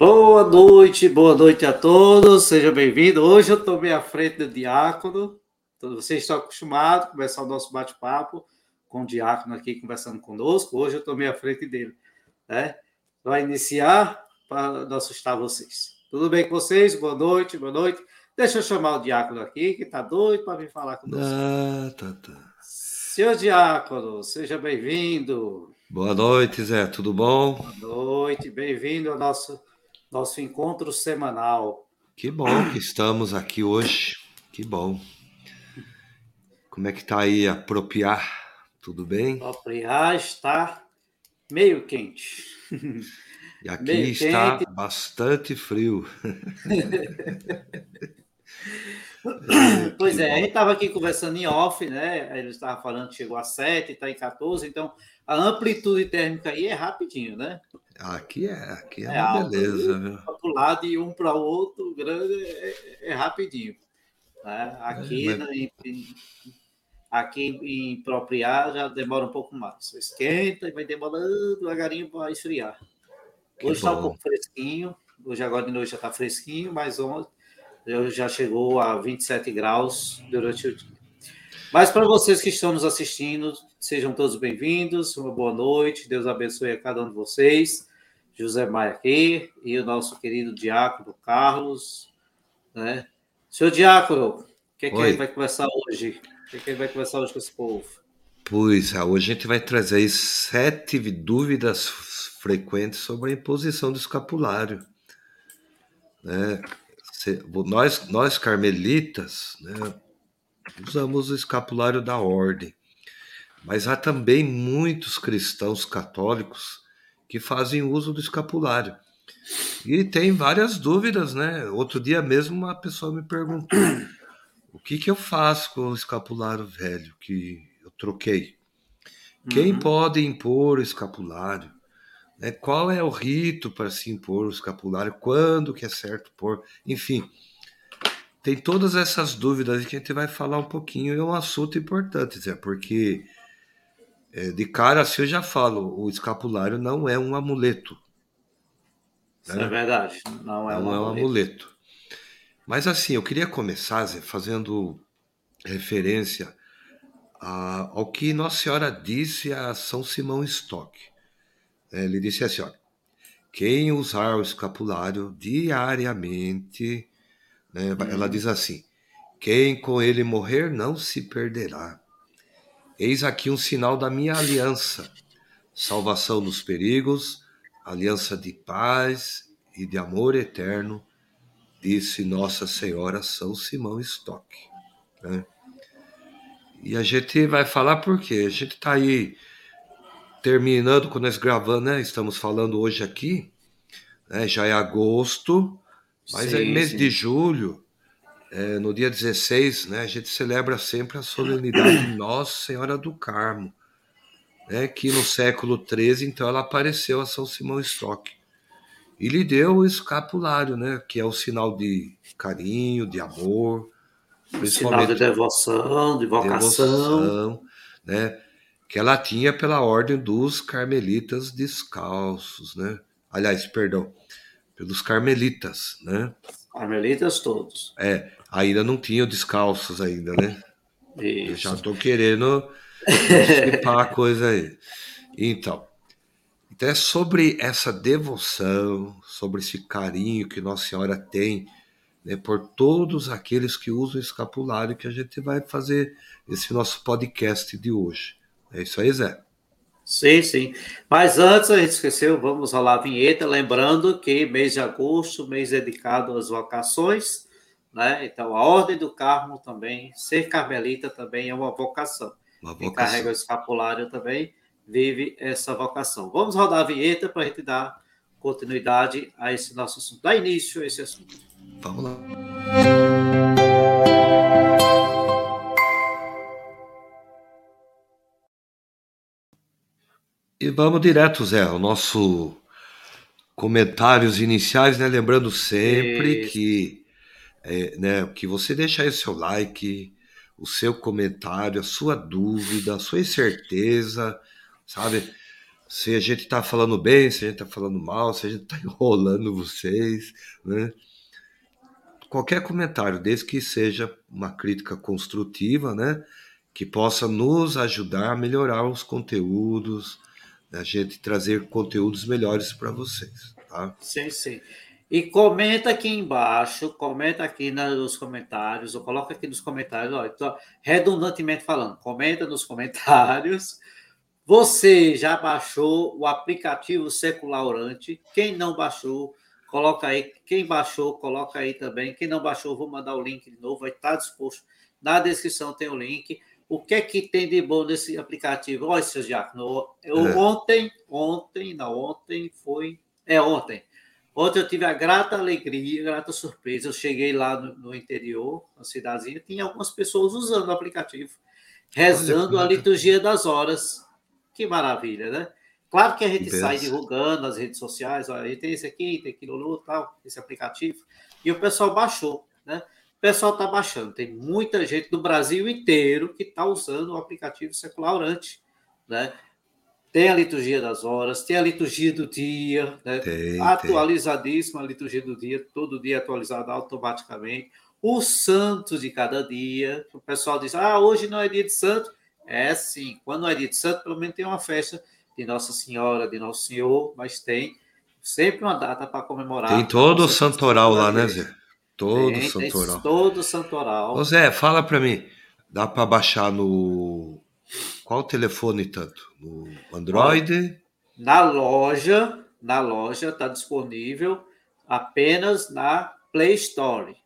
Boa noite, boa noite a todos, seja bem-vindo. Hoje eu estou bem à frente do diácono. Vocês estão acostumados a começar o nosso bate-papo com o diácono aqui conversando conosco. Hoje eu estou bem à frente dele. Né? Vai iniciar para não assustar vocês. Tudo bem com vocês? Boa noite, boa noite. Deixa eu chamar o diácono aqui, que está doido para vir falar conosco. Ah, tá, tá. Senhor diácono, seja bem-vindo. Boa noite, Zé, tudo bom? Boa noite, bem-vindo ao nosso, nosso encontro semanal. Que bom que estamos aqui hoje, que bom. Como é que está aí a Propriar? Tudo bem? Propriar está meio quente. E aqui meio está quente. bastante frio. pois é, a gente estava aqui conversando em off, né? Ele estava falando que chegou a 7, está em 14, então a amplitude térmica aí é rapidinho, né? Aqui é, aqui é, é uma alto, beleza, viu? Para o lado e um para o outro, grande é, é rapidinho. Né? Aqui, é, mas... em, aqui em Propriar já demora um pouco mais. Esquenta e vai demorando devagarinho para esfriar. Hoje está um pouco fresquinho, hoje agora de noite já está fresquinho, mas ontem já chegou a 27 graus durante o dia. Mas para vocês que estão nos assistindo, sejam todos bem-vindos, uma boa noite, Deus abençoe a cada um de vocês. José Maia aqui e o nosso querido Diácono Carlos. Né? Senhor Diácono, o que, é que ele vai conversar hoje? O que, é que ele vai conversar hoje com esse povo? Pois é, hoje a gente vai trazer aí sete dúvidas frequentes sobre a imposição do escapulário. Né? nós, nós carmelitas, né, usamos o escapulário da ordem, mas há também muitos cristãos católicos que fazem uso do escapulário. E tem várias dúvidas, né? Outro dia mesmo uma pessoa me perguntou: o que, que eu faço com o escapulário velho que eu troquei? Quem uhum. pode impor o escapulário? Né? Qual é o rito para se impor o escapulário? Quando que é certo pôr? Enfim, tem todas essas dúvidas que a gente vai falar um pouquinho. É um assunto importante, Zé, porque de cara assim eu já falo, o escapulário não é um amuleto. Né? Isso é verdade, não é, não um, é um amuleto. amuleto. Mas assim, eu queria começar, Zé, fazendo referência a, ao que Nossa Senhora disse a São Simão Stock. Ele disse assim: olha, quem usar o escapulário diariamente, né, hum. ela diz assim: quem com ele morrer não se perderá. Eis aqui um sinal da minha aliança, salvação dos perigos, aliança de paz e de amor eterno, disse Nossa Senhora São Simão Stock. Né? E a gente vai falar porque a gente está aí terminando quando nós gravamos, né? Estamos falando hoje aqui, né? já é agosto, mas sim, é mês sim. de julho, é, no dia 16, né? A gente celebra sempre a solenidade de Nossa Senhora do Carmo, né? Que no século XIII, então, ela apareceu a São Simão Stock e lhe deu o escapulário, né? Que é o sinal de carinho, de amor, sinal de devoção, de vocação, devoção, né? que ela tinha pela ordem dos carmelitas descalços, né? Aliás, perdão, pelos carmelitas, né? Carmelitas todos. É, ainda não tinham descalços ainda, né? Isso. Eu já estou querendo explicar a coisa aí. Então, então é sobre essa devoção, sobre esse carinho que Nossa Senhora tem né, por todos aqueles que usam o escapulário que a gente vai fazer esse nosso podcast de hoje. É isso aí, Zé. Sim, sim. Mas antes, a gente esqueceu, vamos rolar a vinheta, lembrando que mês de agosto, mês dedicado às vocações, né? Então, a Ordem do Carmo também, ser carmelita também é uma vocação. Uma vocação. Quem carrega o escapulário também vive essa vocação. Vamos rodar a vinheta para a gente dar continuidade a esse nosso assunto, dar início a esse assunto. Vamos lá. E vamos direto, Zé, ao nosso comentários iniciais, né? Lembrando sempre Isso. que, é, né, que você deixa aí o seu like, o seu comentário, a sua dúvida, a sua incerteza, sabe? se a gente está falando bem, se a gente está falando mal, se a gente está enrolando vocês, né? Qualquer comentário, desde que seja uma crítica construtiva, né? Que possa nos ajudar a melhorar os conteúdos, a gente trazer conteúdos melhores para vocês, tá? Sim, sim. E comenta aqui embaixo, comenta aqui nos comentários, ou coloca aqui nos comentários, ó, tô redundantemente falando, comenta nos comentários. Você já baixou o aplicativo Seculaurante? Quem não baixou, coloca aí. Quem baixou, coloca aí também. Quem não baixou, vou mandar o link de novo, vai estar disposto. Na descrição tem o link. O que é que tem de bom nesse aplicativo? Olha, seu Diácono, eu é. ontem, ontem, não, ontem foi. É ontem Ontem eu tive a grata alegria, a grata surpresa. Eu cheguei lá no, no interior, na cidadezinha, tinha algumas pessoas usando o aplicativo, rezando Olha, a liturgia das horas. Que maravilha, né? Claro que a gente sai divulgando nas redes sociais, olha, tem esse aqui, tem aquilo outro, tal, esse aplicativo. E o pessoal baixou, né? O pessoal está baixando. Tem muita gente do Brasil inteiro que está usando o aplicativo Secular Orante, né? Tem a liturgia das horas, tem a liturgia do dia, né? tem, atualizadíssima tem. a liturgia do dia, todo dia atualizada automaticamente. O santo de cada dia. O pessoal diz: ah, hoje não é dia de santo. É sim, quando não é dia de santo, pelo menos tem uma festa de Nossa Senhora, de Nosso Senhor, mas tem sempre uma data para comemorar. Tem todo o santoral lá, né, Zé? Todo tem, santoral. Tem todo o santoral. Ô Zé, fala para mim, dá para baixar no qual telefone tanto? No Android? Na loja, na loja está disponível apenas na Play Store.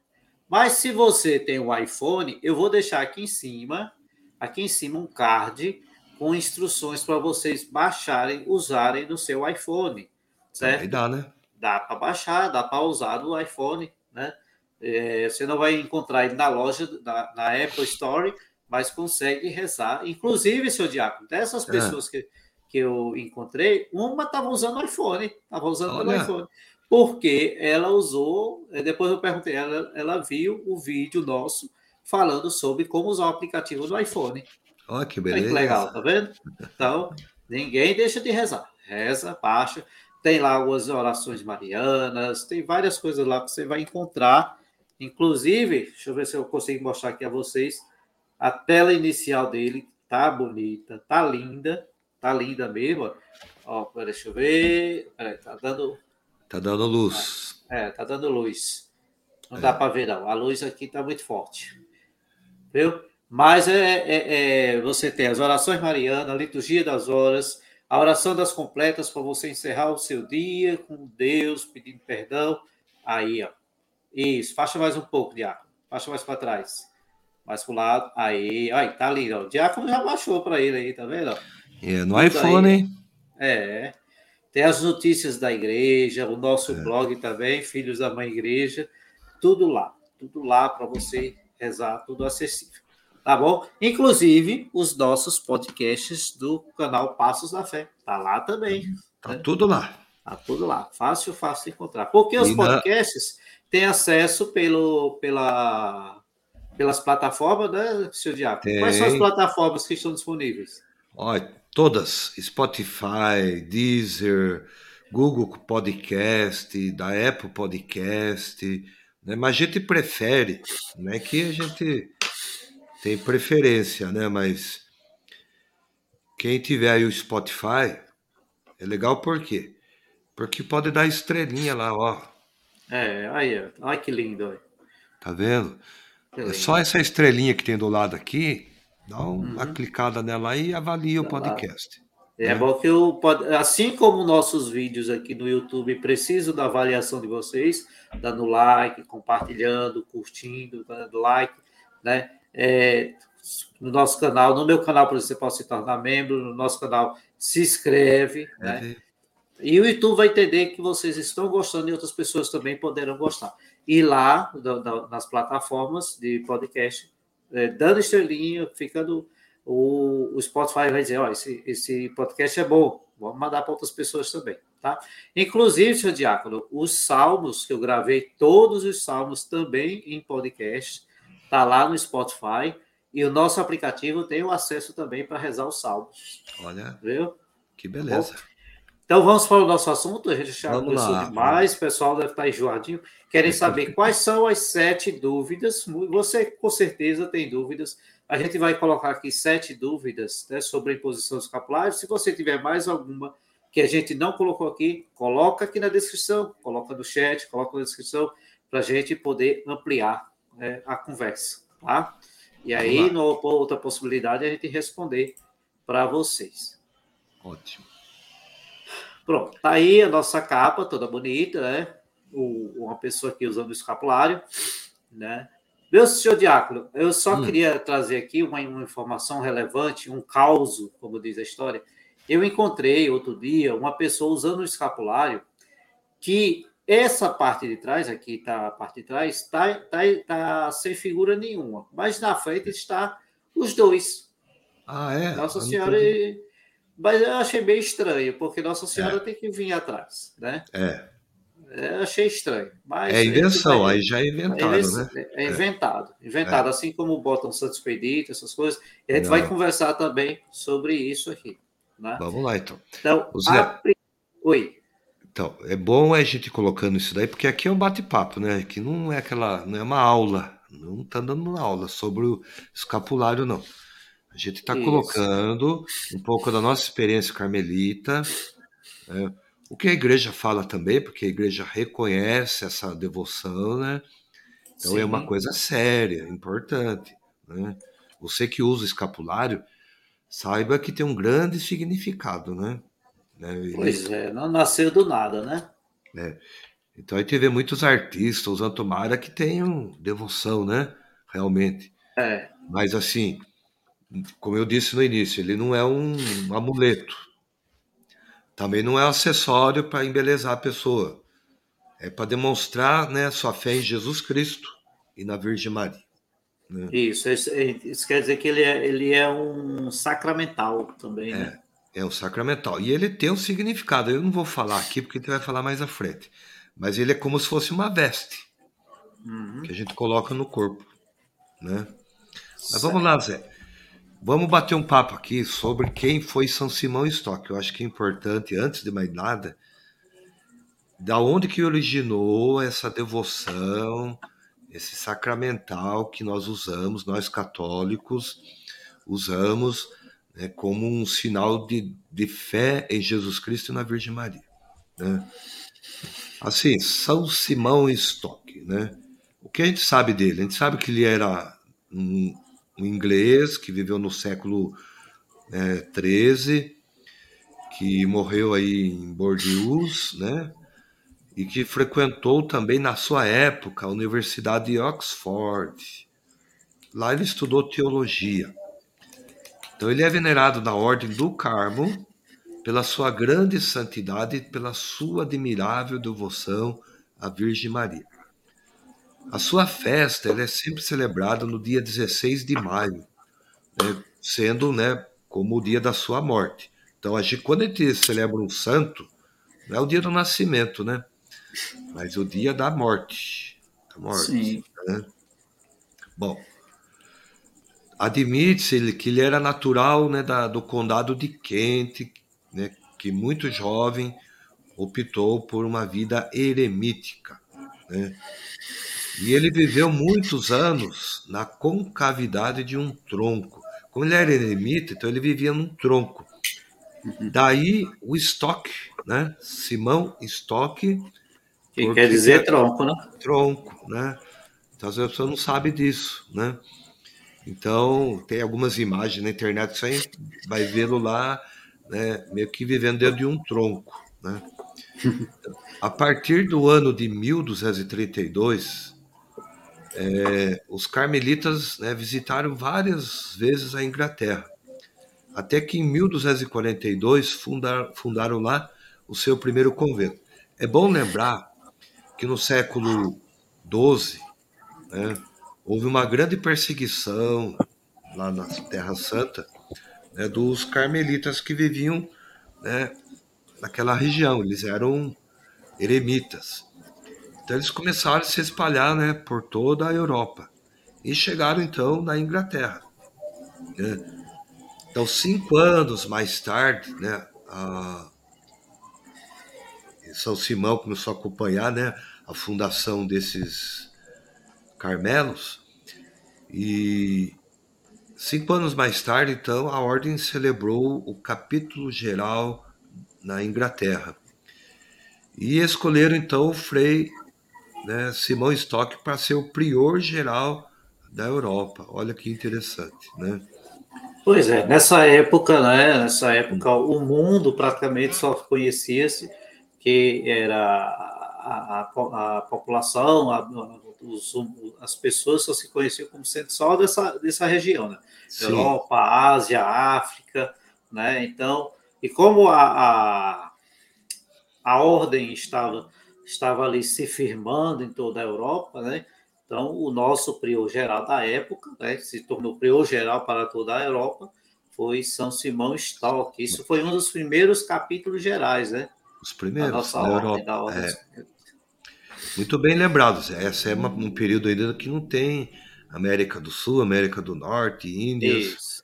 Mas se você tem o iPhone, eu vou deixar aqui em cima, aqui em cima um card com instruções para vocês baixarem, usarem no seu iPhone, certo? Aí dá, né? Dá para baixar, dá para usar no iPhone, né? É, você não vai encontrar ele na loja, na, na Apple Store, mas consegue rezar. Inclusive, seu Diácono, dessas é. pessoas que, que eu encontrei, uma estava usando iPhone, estava usando o iPhone. Porque ela usou, eh, depois eu perguntei, ela, ela viu o vídeo nosso falando sobre como usar o aplicativo do iPhone. Olha que beleza. que legal, tá vendo? Então, ninguém deixa de rezar. Reza, baixa. Tem lá algumas orações marianas, tem várias coisas lá que você vai encontrar. Inclusive, deixa eu ver se eu consigo mostrar aqui a vocês a tela inicial dele tá bonita, tá linda, tá linda mesmo. Ó, deixa eu ver. Peraí, tá dando. Tá dando luz. É, tá dando luz. Não é. dá para ver, não. A luz aqui tá muito forte. Viu? Mas é, é, é, você tem as orações marianas, a liturgia das horas, a oração das completas para você encerrar o seu dia com Deus, pedindo perdão. Aí, ó. Isso, faixa mais um pouco, Diácono. Faixa mais para trás. Mais pro lado. Aí, aí, tá lindo. O Diácono já baixou para ele aí, tá vendo? É, no Tudo iPhone, aí. hein? É. Tem as notícias da igreja, o nosso é. blog também, Filhos da Mãe Igreja. Tudo lá. Tudo lá para você rezar, tudo acessível. Tá bom? Inclusive, os nossos podcasts do canal Passos da Fé. Tá lá também. Tá né? tudo lá. Tá tudo lá. Fácil, fácil de encontrar. Porque os podcasts têm acesso pelo, pela pelas plataformas, né, seu Diabo? Quais são as plataformas que estão disponíveis? Olha, todas: Spotify, Deezer, Google Podcast, da Apple Podcast. Né? Mas a gente prefere, não é que a gente tem preferência, né? Mas quem tiver aí o Spotify é legal por quê? Porque pode dar estrelinha lá, ó. É, aí, ó. Olha que lindo. Tá vendo? É só essa estrelinha que tem do lado aqui, dá uma uhum. clicada nela e avalia o podcast. É né? bom que eu, assim como nossos vídeos aqui no YouTube precisam da avaliação de vocês, dando like, compartilhando, curtindo, dando like, né? É, no nosso canal, no meu canal, por exemplo, você pode se tornar membro, no nosso canal se inscreve, é. né? E o YouTube vai entender que vocês estão gostando e outras pessoas também poderão gostar e lá da, da, nas plataformas de podcast, é, dando estrelinha, ficando. O, o Spotify vai dizer: ó, esse, esse podcast é bom, vamos mandar para outras pessoas também. Tá? Inclusive, seu Diácono, os salmos que eu gravei, todos os salmos também em podcast, tá lá no Spotify. E o nosso aplicativo tem o acesso também para rezar os salmos. Olha. Viu? Que beleza. Então vamos para o nosso assunto. A gente já conversou demais, o pessoal deve estar enjoadinho. Querem saber quais são as sete dúvidas. Você com certeza tem dúvidas. A gente vai colocar aqui sete dúvidas né, sobre a imposição dos escapulários. Se você tiver mais alguma que a gente não colocou aqui, coloca aqui na descrição, coloca no chat, coloca na descrição para a gente poder ampliar né, a conversa, tá? E aí, no, outra possibilidade, a gente responder para vocês. Ótimo. Pronto, tá aí a nossa capa toda bonita, né? O, uma pessoa aqui usando o escapulário, né? Meu senhor Diácono, eu só hum. queria trazer aqui uma, uma, informação relevante, um caos, como diz a história. Eu encontrei outro dia uma pessoa usando o escapulário que essa parte de trás, aqui está a parte de trás, está tá, tá sem figura nenhuma, mas na frente está os dois. Ah, é? Nossa Senhora. Mas eu achei bem estranho, porque Nossa Senhora é. tem que vir atrás, né? É. é achei estranho. Mas é invenção, aí já é inventado, é, né? É inventado. Inventado, é. assim como botam Santos Expedito, essas coisas. E a gente Não. vai conversar também sobre isso aqui. Né? Vamos lá, então. Então, Zé, a... Oi. Então, é bom a gente colocando isso daí, porque aqui é um bate-papo, né? Aqui não é aquela, não é uma aula, não está dando uma aula sobre o escapulário, não. A gente está colocando um pouco da nossa experiência carmelita, né? o que a igreja fala também, porque a igreja reconhece essa devoção, né? Então Sim. é uma coisa séria, importante. Né? Você que usa escapulário, saiba que tem um grande significado, né? né? Pois é, não nasceu do nada, né? É. Então aí teve muitos artistas usando tomara que tenham devoção, né? Realmente. É. Mas assim, como eu disse no início, ele não é um amuleto. Também não é um acessório para embelezar a pessoa. É para demonstrar né, sua fé em Jesus Cristo e na Virgem Maria. Né? Isso, isso, quer dizer que ele é, ele é um sacramental também, é, né? É um sacramental. E ele tem um significado. Eu não vou falar aqui porque a gente vai falar mais à frente. Mas ele é como se fosse uma veste uhum. que a gente coloca no corpo. Né? Mas vamos lá, Zé. Vamos bater um papo aqui sobre quem foi São Simão Stock. Eu acho que é importante, antes de mais nada, da onde que originou essa devoção, esse sacramental que nós usamos, nós católicos, usamos né, como um sinal de, de fé em Jesus Cristo e na Virgem Maria. Né? Assim, São Simão Stock, né? O que a gente sabe dele? A gente sabe que ele era um, um inglês que viveu no século é, que morreu aí em Bordeaux, né? E que frequentou também na sua época a Universidade de Oxford. Lá ele estudou teologia. Então ele é venerado na Ordem do Carmo pela sua grande santidade e pela sua admirável devoção à Virgem Maria. A sua festa é sempre celebrada no dia 16 de maio, né, sendo né, como o dia da sua morte. Então, a gente, quando a gente celebra um santo, não é o dia do nascimento, né? Mas o dia da morte. Da morte Sim. Né? Bom, admite-se que ele era natural né, da, do condado de Kent, né, que muito jovem optou por uma vida eremítica. Né? E ele viveu muitos anos na concavidade de um tronco. Como ele era eremita, então ele vivia num tronco. Daí o Stock, né? Simão Stock. Que quer dizer tronco, né? Tronco, né? Então as pessoas não sabem disso, né? Então tem algumas imagens na internet você vai vê-lo lá, né? Meio que vivendo dentro de um tronco, né? A partir do ano de 1232, é, os carmelitas né, visitaram várias vezes a Inglaterra, até que em 1242 fundar, fundaram lá o seu primeiro convento. É bom lembrar que no século XII né, houve uma grande perseguição lá na Terra Santa né, dos carmelitas que viviam né, naquela região. Eles eram eremitas. Então eles começaram a se espalhar né, por toda a Europa e chegaram então na Inglaterra. Né? Então, cinco anos mais tarde, né, a, São Simão começou a acompanhar né, a fundação desses Carmelos. E cinco anos mais tarde, então, a ordem celebrou o capítulo geral na Inglaterra. E escolheram, então, o Frei né, Simão Stock para ser o prior geral da Europa. Olha que interessante, né? Pois é, nessa época, né, nessa época o mundo praticamente só conhecia-se que era a, a, a população, a, os, as pessoas só se conheciam como sendo só dessa, dessa região, né? Europa, Ásia, África, né? Então, e como a, a, a ordem estava, estava ali se firmando em toda a Europa, né? Então, o nosso prior geral da época, né, se tornou prior geral para toda a Europa, foi São Simão Stock. Isso foi um dos primeiros capítulos gerais, né? Os primeiros da nossa ordem, Europa. Da ordem. É. Muito bem lembrados. Essa é uma, um período ainda que não tem América do Sul, América do Norte, Índias. Isso.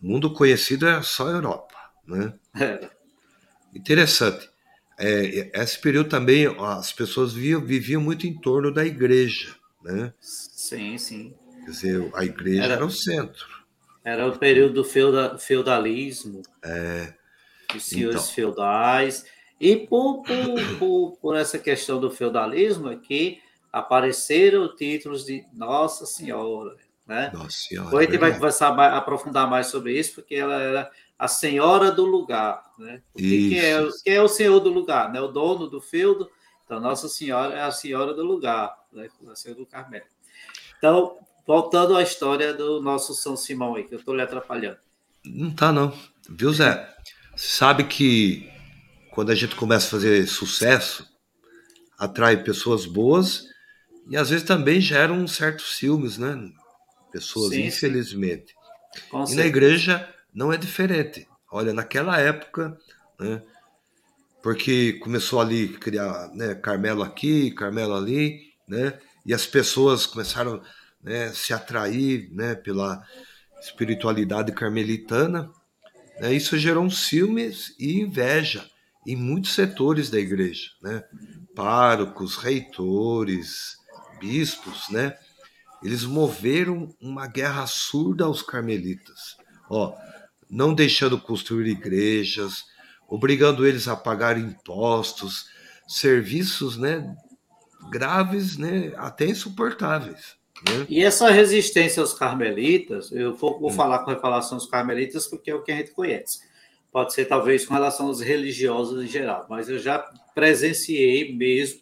O mundo conhecido é só Europa, né? É. Interessante. É, esse período também as pessoas viviam, viviam muito em torno da igreja né? Sim, sim. Quer dizer, a igreja era, era o centro. Era o período do feuda, feudalismo. É. Os senhores então. feudais. E por, por, por, por, essa questão do feudalismo é que apareceram títulos de Nossa Senhora. Né? Nossa Senhora. Depois a gente vai conversar mais, aprofundar mais sobre isso, porque ela era a senhora do lugar. Né? Quem é, quem é o senhor do lugar? Né? O dono do feudo então, Nossa Senhora é a senhora do lugar, né? a senhora do Carmelo. Então, voltando à história do nosso São Simão aí, que eu estou lhe atrapalhando. Não tá, não. Viu, Zé? Sabe que quando a gente começa a fazer sucesso, atrai pessoas boas e às vezes também geram certos ciúmes, né? Pessoas, sim, infelizmente. Sim. e certeza. na igreja não é diferente. Olha, naquela época, né? porque começou ali criar né, Carmelo aqui, Carmelo ali, né? E as pessoas começaram né, se atrair né, pela espiritualidade carmelitana. Né? Isso gerou um ciúmes e inveja em muitos setores da igreja, né? Párocos, reitores, bispos, né? Eles moveram uma guerra surda aos carmelitas, ó, não deixando construir igrejas, obrigando eles a pagar impostos, serviços, né, graves, né, até insuportáveis. Né? E essa resistência aos carmelitas, eu vou, vou hum. falar com relação aos carmelitas porque é o que a gente conhece. Pode ser talvez com relação aos religiosos em geral, mas eu já presenciei mesmo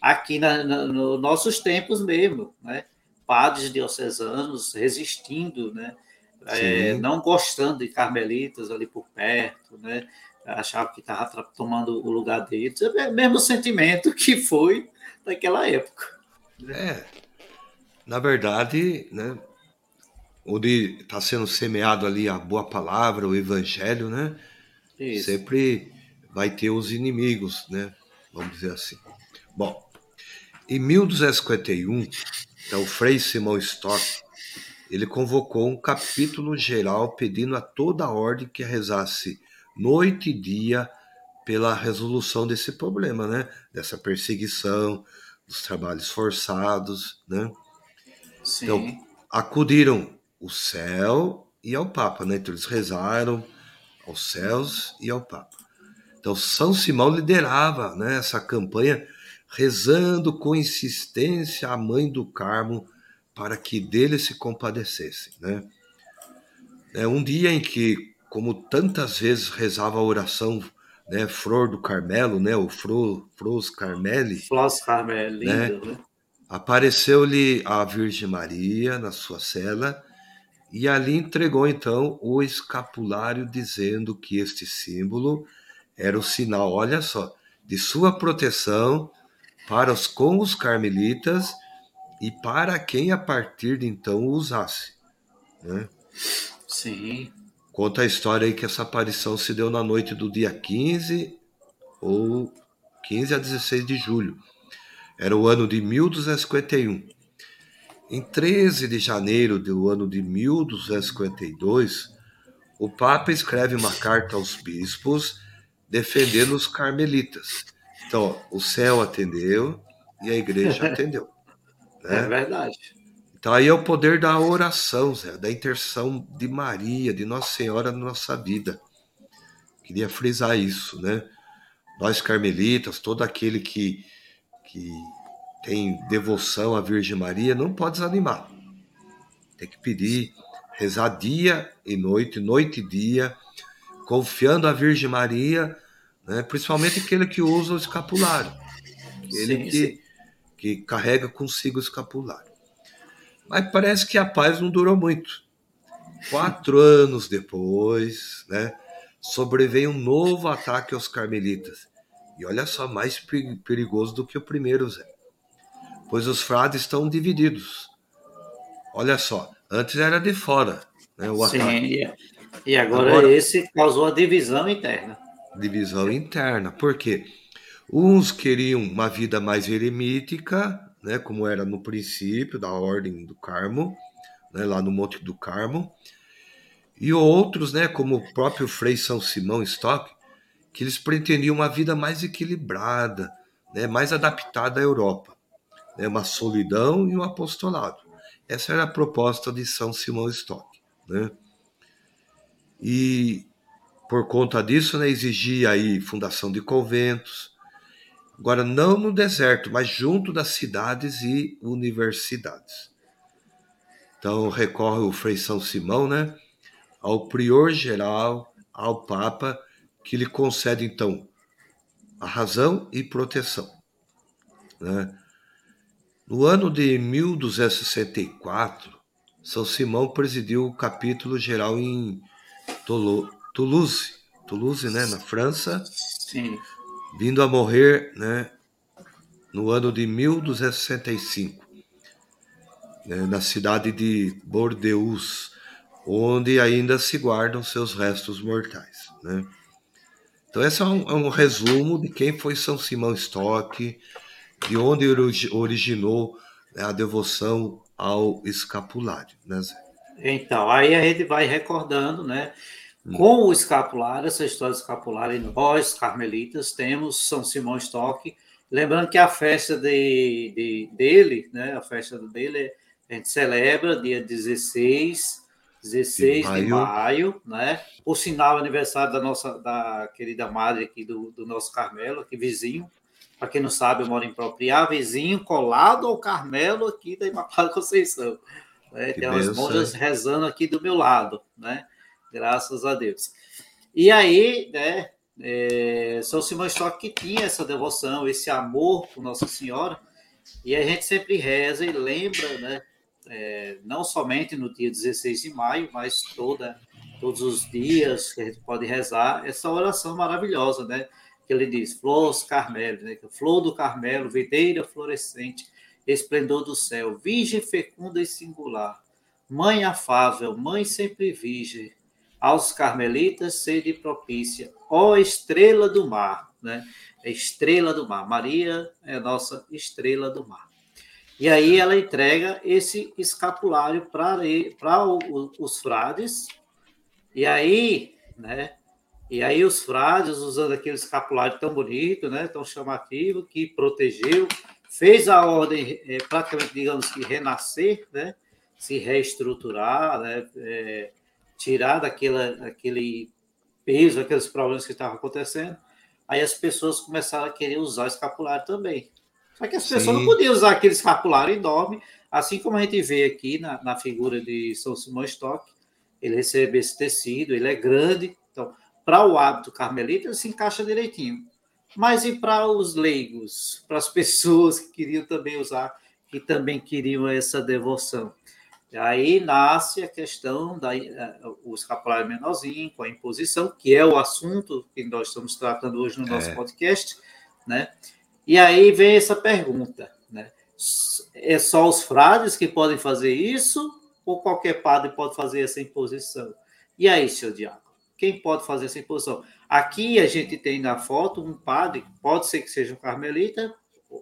aqui na, na, nos nossos tempos mesmo, né? Padres diocesanos resistindo, né? É, não gostando de carmelitas ali por perto, né? achava que estava tomando o lugar deles. É o mesmo sentimento que foi naquela época. É. Na verdade, né, onde está sendo semeado ali a boa palavra, o evangelho, né? Isso. Sempre vai ter os inimigos, né? Vamos dizer assim. Bom, em 1251, então, o Frei Simão Stock, ele convocou um capítulo geral pedindo a toda a ordem que rezasse noite e dia pela resolução desse problema, né? Dessa perseguição, dos trabalhos forçados, né? Sim. Então, acudiram o céu e ao Papa, né? Então, eles rezaram aos céus e ao Papa. Então, São Simão liderava né, essa campanha, rezando com insistência a mãe do Carmo para que dele se compadecesse, né? É um dia em que como tantas vezes rezava a oração, né, Flor do Carmelo, né, o Fro, Fros Carmeli. Flos Carmeli, né? né? Apareceu-lhe a Virgem Maria na sua cela e ali entregou então o escapulário dizendo que este símbolo era o sinal, olha só, de sua proteção para os com os carmelitas e para quem a partir de então o usasse, né? Sim. Conta a história aí que essa aparição se deu na noite do dia 15 ou 15 a 16 de julho. Era o ano de 1251. Em 13 de janeiro do ano de 1252, o Papa escreve uma carta aos bispos defendendo os carmelitas Então, o céu atendeu e a igreja atendeu. Né? É verdade. Então aí é o poder da oração, Zé, da intercessão de Maria, de Nossa Senhora na nossa vida. Queria frisar isso, né? Nós carmelitas, todo aquele que, que tem devoção à Virgem Maria, não pode desanimar. Tem que pedir, rezar dia e noite, noite e dia, confiando à Virgem Maria, né? principalmente aquele que usa o escapulário. Aquele sim, que, sim. Que carrega consigo o escapulário. Mas parece que a paz não durou muito. Quatro anos depois, né, sobreveio um novo ataque aos carmelitas. E olha só, mais perigoso do que o primeiro, Zé. Pois os frades estão divididos. Olha só, antes era de fora, né, o Sim, ataque. e agora, agora esse causou a divisão interna. Divisão interna. Por quê? Uns queriam uma vida mais eremítica, né, como era no princípio da Ordem do Carmo, né, lá no Monte do Carmo, e outros, né, como o próprio Frei São Simão Stock, que eles pretendiam uma vida mais equilibrada, né, mais adaptada à Europa, né, uma solidão e um apostolado. Essa era a proposta de São Simão Stock. Né? E por conta disso, né, exigia aí fundação de conventos, Agora, não no deserto, mas junto das cidades e universidades. Então, recorre o Frei São Simão, né? Ao prior geral, ao Papa, que lhe concede, então, a razão e proteção. Né? No ano de 1264, São Simão presidiu o capítulo geral em Toulouse, Toulouse, né, na França. Sim vindo a morrer né, no ano de 1265, né, na cidade de Bordeaux, onde ainda se guardam seus restos mortais. Né? Então, esse é um, é um, resumo de quem foi São Simão Stock, de onde originou né, a devoção ao escapulário. Né, Zé? Então, aí a gente vai recordando, né? Com o escapulário, essa história do escapulário, nós, carmelitas, temos São Simão Stock. Lembrando que a festa de, de, dele, né, a festa dele, a gente celebra dia 16, 16 de maio, de maio né? Por sinal, aniversário da nossa da querida madre aqui do, do nosso Carmelo, aqui vizinho. Para quem não sabe, eu moro em Propriá, vizinho colado ao Carmelo aqui da Imaculada Conceição. Né? Tem umas monjas rezando aqui do meu lado, né? Graças a Deus. E aí, né, é, São Simão Stock que tinha essa devoção, esse amor por Nossa Senhora, e a gente sempre reza e lembra, né, é, não somente no dia 16 de maio, mas toda, todos os dias que a gente pode rezar essa oração maravilhosa, né, que ele diz, flores Carmelo, né, flor do Carmelo, videira florescente, esplendor do céu, virgem fecunda e singular, mãe afável, mãe sempre virgem, aos carmelitas sede propícia, ó estrela do mar, né? É estrela do mar. Maria é nossa estrela do mar. E aí ela entrega esse escapulário para os frades. E aí, né? E aí os frades, usando aquele escapulário tão bonito, né? Tão chamativo, que protegeu, fez a ordem é, praticamente, digamos que renascer, né? Se reestruturar, né? É, tirar daquela, daquele peso, aqueles problemas que estavam acontecendo, aí as pessoas começaram a querer usar o escapulário também. Só que as pessoas Sim. não podiam usar aquele escapulário enorme, assim como a gente vê aqui na, na figura de São Simão Stock, ele recebe esse tecido, ele é grande, então, para o hábito carmelita, ele se encaixa direitinho. Mas e para os leigos, para as pessoas que queriam também usar, que também queriam essa devoção? Aí nasce a questão da eh, o escapulário menorzinho, com a imposição, que é o assunto que nós estamos tratando hoje no nosso é. podcast, né? E aí vem essa pergunta, né? É só os frades que podem fazer isso ou qualquer padre pode fazer essa imposição? E aí, seu diabo, quem pode fazer essa imposição? Aqui a gente tem na foto um padre, pode ser que seja um carmelita,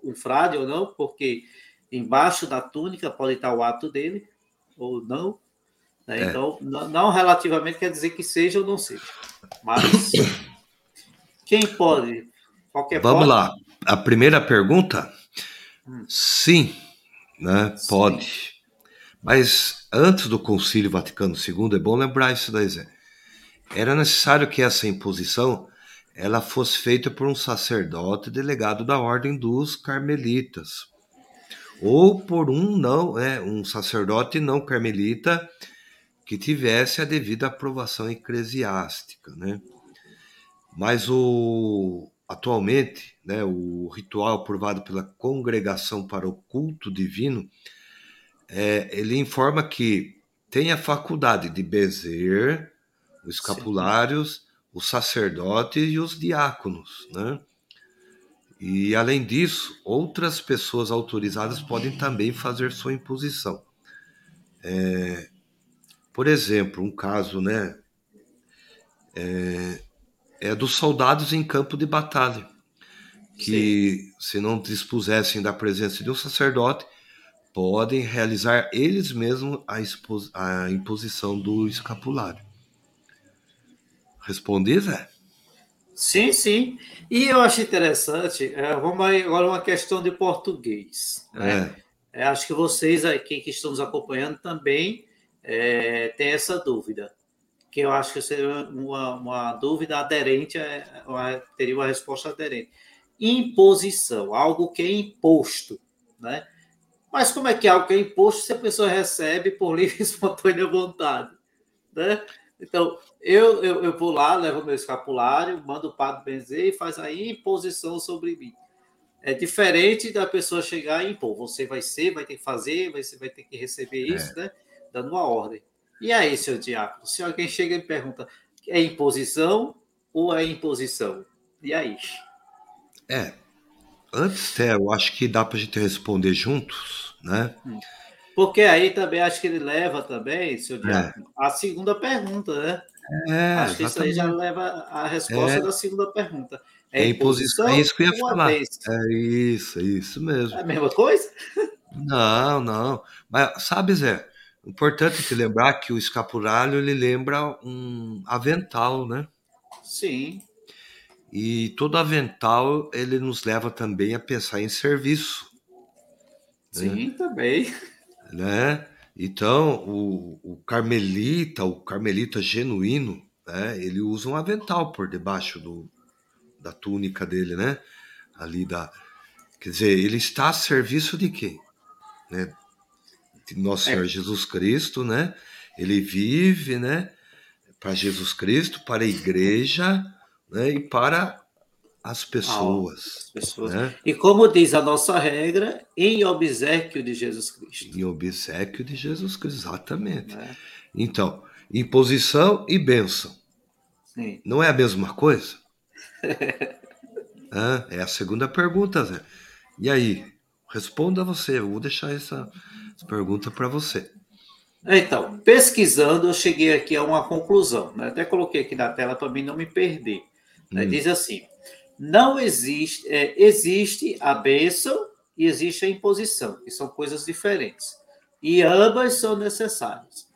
um frade ou não, porque embaixo da túnica pode estar o ato dele, ou não. Né? É. Então, não, relativamente quer dizer que seja ou não seja. Mas quem pode? Qualquer Vamos pode? lá. a primeira pergunta, hum. sim, né? Sim. Pode. Mas antes do Concílio Vaticano II, é bom lembrar isso daí, Zé. Era necessário que essa imposição ela fosse feita por um sacerdote delegado da ordem dos carmelitas, ou por um não, é, um sacerdote não carmelita que tivesse a devida aprovação eclesiástica, né? Mas o atualmente, né, o ritual aprovado pela Congregação para o Culto Divino é, ele informa que tem a faculdade de bezer os escapulários, Sim. os sacerdotes e os diáconos, né? E além disso, outras pessoas autorizadas podem também fazer sua imposição. É, por exemplo, um caso, né, é, é dos soldados em campo de batalha, que Sim. se não dispusessem da presença de um sacerdote, podem realizar eles mesmos a, a imposição do escapulário. Respondi, Zé? Sim, sim. E eu acho interessante, é, vamos agora uma questão de português. Né? É. É, acho que vocês aqui que estão nos acompanhando também é, têm essa dúvida, que eu acho que seria uma, uma dúvida aderente, uma, teria uma resposta aderente. Imposição, algo que é imposto, né? Mas como é que é algo que é imposto se a pessoa recebe por livre e espontânea vontade? Né? Então, eu, eu, eu vou lá, levo meu escapulário, mando o padre benzer e faz a imposição sobre mim. É diferente da pessoa chegar e impor. Você vai ser, vai ter que fazer, você vai ter que receber é. isso, é. né? Dando uma ordem. E aí, seu diácono? Se alguém chega e pergunta, é imposição ou é imposição? E aí? É, Antes, até, eu acho que dá para a gente responder juntos, né? Hum. Porque aí também acho que ele leva também, seu Diácono, é. a segunda pergunta, né? É, acho que isso aí já leva a resposta é. da segunda pergunta. É, é imposição, é isso que eu ia falar. É isso, é isso mesmo. É a mesma coisa? Não, não. Mas sabe, Zé, importante te lembrar que o escapulário ele lembra um avental, né? Sim. E todo avental ele nos leva também a pensar em serviço. Né? Sim, né? também. Né? Então, o, o, carmelita, o carmelita genuíno, né? ele usa um avental por debaixo do, da túnica dele, né? Ali da. Quer dizer, ele está a serviço de quem? Né? De nosso é. Senhor Jesus Cristo, né? Ele vive, né? Para Jesus Cristo, para a igreja, né, e para as pessoas. Ah, pessoas. Né? E como diz a nossa regra, em obsequio de Jesus Cristo. Em obsequio de Jesus Cristo, exatamente. É. Então, imposição e bênção. Sim. Não é a mesma coisa? é, é a segunda pergunta, Zé. E aí? Responda você, eu vou deixar essa, essa pergunta para você. Então, pesquisando, eu cheguei aqui a uma conclusão. Né? Até coloquei aqui na tela para mim não me perder. Né? Hum. Diz assim: não existe, é, existe a bênção e existe a imposição, que são coisas diferentes. E ambas são necessárias.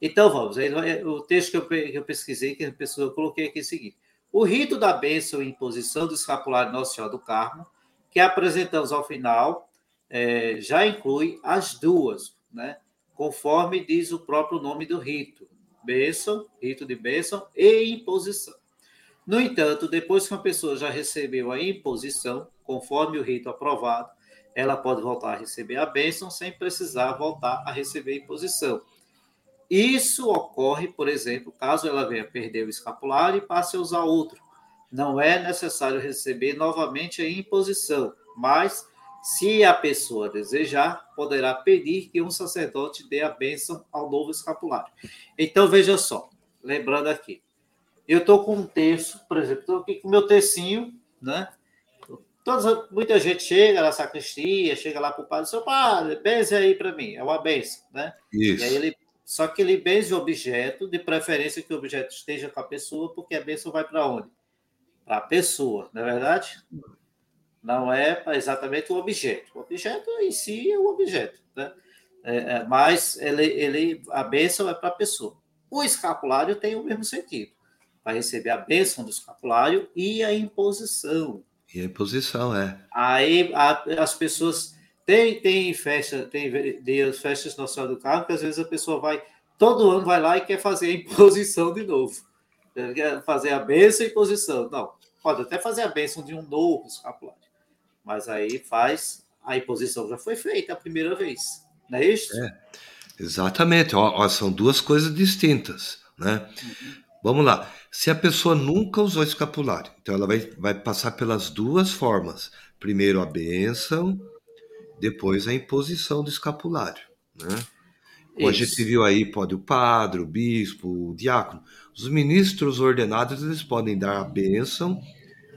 Então vamos, o texto que eu, que eu pesquisei, que eu coloquei aqui é o seguinte: o rito da bênção e imposição do escapulário Nossa Senhora do Carmo, que apresentamos ao final, é, já inclui as duas, né? conforme diz o próprio nome do rito: bênção, rito de bênção e imposição. No entanto, depois que uma pessoa já recebeu a imposição, conforme o rito aprovado, ela pode voltar a receber a bênção sem precisar voltar a receber a imposição. Isso ocorre, por exemplo, caso ela venha perder o escapulário e passe a usar outro. Não é necessário receber novamente a imposição, mas, se a pessoa desejar, poderá pedir que um sacerdote dê a bênção ao novo escapulário. Então, veja só, lembrando aqui, eu estou com um terço, por exemplo, estou aqui com o meu tercinho, né? Todas, muita gente chega na sacristia, chega lá para o padre, seu padre, benze aí para mim, é uma benção, né? Isso. Ele, só que ele benze o objeto, de preferência que o objeto esteja com a pessoa, porque a benção vai para onde? Para a pessoa, não é verdade? Não é exatamente o objeto. O objeto em si é o objeto, né? É, é, mas ele, ele, a bênção é para a pessoa. O escapulário tem o mesmo sentido vai receber a bênção do escapulário e a imposição. E a imposição, é. Aí a, as pessoas. Tem, tem festa, tem dias, festas Nossa Senhora do Carmo, que às vezes a pessoa vai, todo ano vai lá e quer fazer a imposição de novo. Quer fazer a bênção e imposição. Não, pode até fazer a bênção de um novo escapulário. Mas aí faz, a imposição já foi feita a primeira vez. Não é isso? É, exatamente. Ó, ó, são duas coisas distintas. Né? Uhum. Vamos lá. Se a pessoa nunca usou escapulário, então ela vai, vai passar pelas duas formas. Primeiro a benção, depois a imposição do escapulário. Né? Hoje a gente viu aí, pode o padre, o bispo, o diácono. Os ministros ordenados, eles podem dar a bênção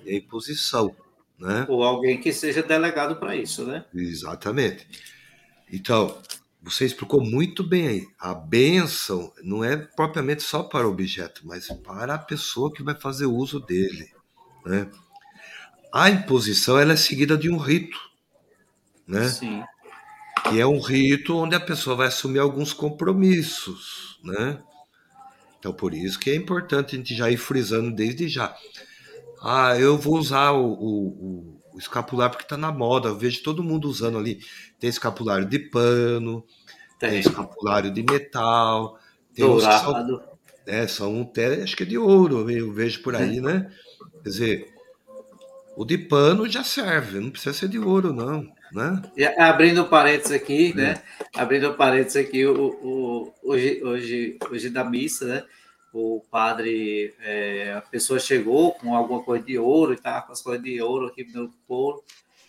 e a imposição. Né? Ou alguém que seja delegado para isso, né? Exatamente. Então, você explicou muito bem aí. A bênção não é propriamente só para o objeto, mas para a pessoa que vai fazer uso dele. Né? A imposição ela é seguida de um rito. Né? Sim. Que é um rito onde a pessoa vai assumir alguns compromissos. Né? Então, por isso que é importante a gente já ir frisando desde já. Ah, eu vou usar o, o, o escapulário porque está na moda. Eu vejo todo mundo usando ali. Tem escapulário de pano, tem, tem escapulário de metal, tem Dourado. São, é, são até, acho que é de ouro, eu vejo por aí, né? Quer dizer, o de pano já serve, não precisa ser de ouro, não. Né? E abrindo parênteses aqui, é. né? Abrindo parênteses aqui, o, o, hoje, hoje, hoje da missa, né? O padre, é, a pessoa chegou com alguma coisa de ouro e tá com as coisas de ouro aqui no couro.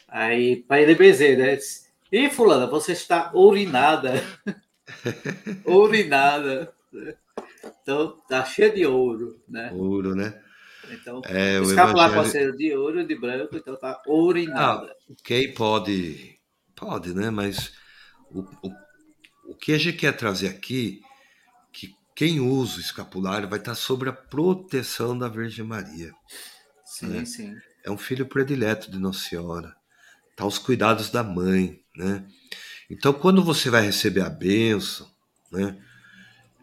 Aí, para ele benzer, né? E fulana, você está urinada. urinada. Então, tá cheio de ouro, né? Ouro, né? Então, é, o escapular evangelho... de ouro, de branco, então tá urinada. Ah, quem pode, pode, né? Mas o, o, o que a gente quer trazer aqui quem usa o escapulário vai estar sob a proteção da Virgem Maria. Sim, né? sim. É um filho predileto de Nossa Senhora. Está aos cuidados da mãe, né? Então, quando você vai receber a bênção, né?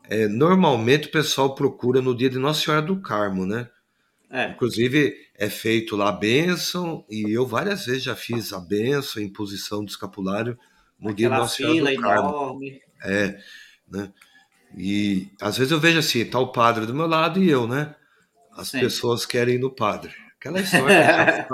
É, normalmente o pessoal procura no dia de Nossa Senhora do Carmo, né? É. Inclusive, é feito lá a bênção, e eu várias vezes já fiz a bênção, a imposição do escapulário no Aquela dia de Nossa Senhora do Carmo. Enorme. É, né? E às vezes eu vejo assim, tá o padre do meu lado e eu, né? As Sim. pessoas querem ir no padre. Aquela história.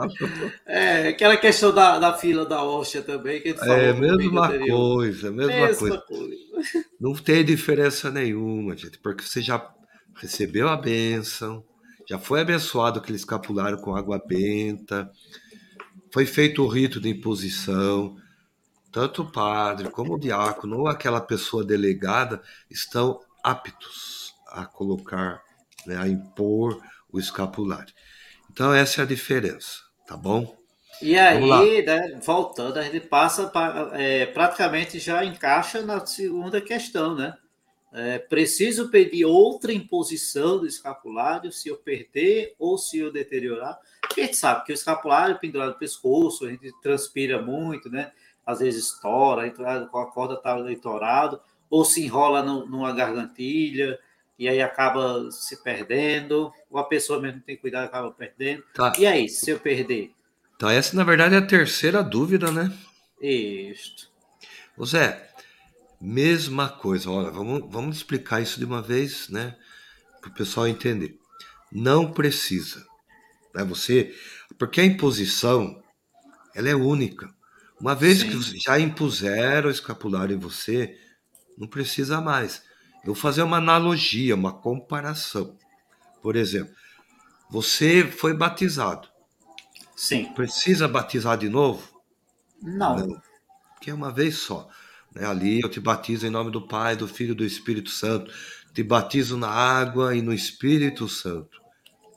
é, aquela questão da, da fila da hóstia também. Que é, mesma coisa, mesma, mesma coisa. coisa. Não tem diferença nenhuma, gente, porque você já recebeu a bênção, já foi abençoado aquele escapulário com água benta, foi feito o rito de imposição, tanto o padre como o diácono ou aquela pessoa delegada estão aptos a colocar, né, a impor o escapulário. Então essa é a diferença, tá bom? E aí, né, voltando, a gente passa para, é, praticamente já encaixa na segunda questão, né? É, preciso pedir outra imposição do escapulário se eu perder ou se eu deteriorar? Porque a gente sabe que o escapulário pendurado no pescoço, a gente transpira muito, né? Às vezes estoura, a corda está estourado, ou se enrola no, numa gargantilha, e aí acaba se perdendo, ou a pessoa mesmo tem cuidado acaba perdendo. Tá. E aí, se eu perder? Então, essa na verdade é a terceira dúvida, né? Isto. Ô Zé, mesma coisa, olha, vamos, vamos explicar isso de uma vez, né? Para o pessoal entender. Não precisa. Né? Você. Porque a imposição ela é única. Uma vez Sim. que já impuseram o escapulário em você, não precisa mais. Eu vou fazer uma analogia, uma comparação. Por exemplo, você foi batizado. Sim. Precisa batizar de novo? Não. Não. Porque é uma vez só. Né? Ali eu te batizo em nome do Pai, do Filho e do Espírito Santo. Te batizo na água e no Espírito Santo.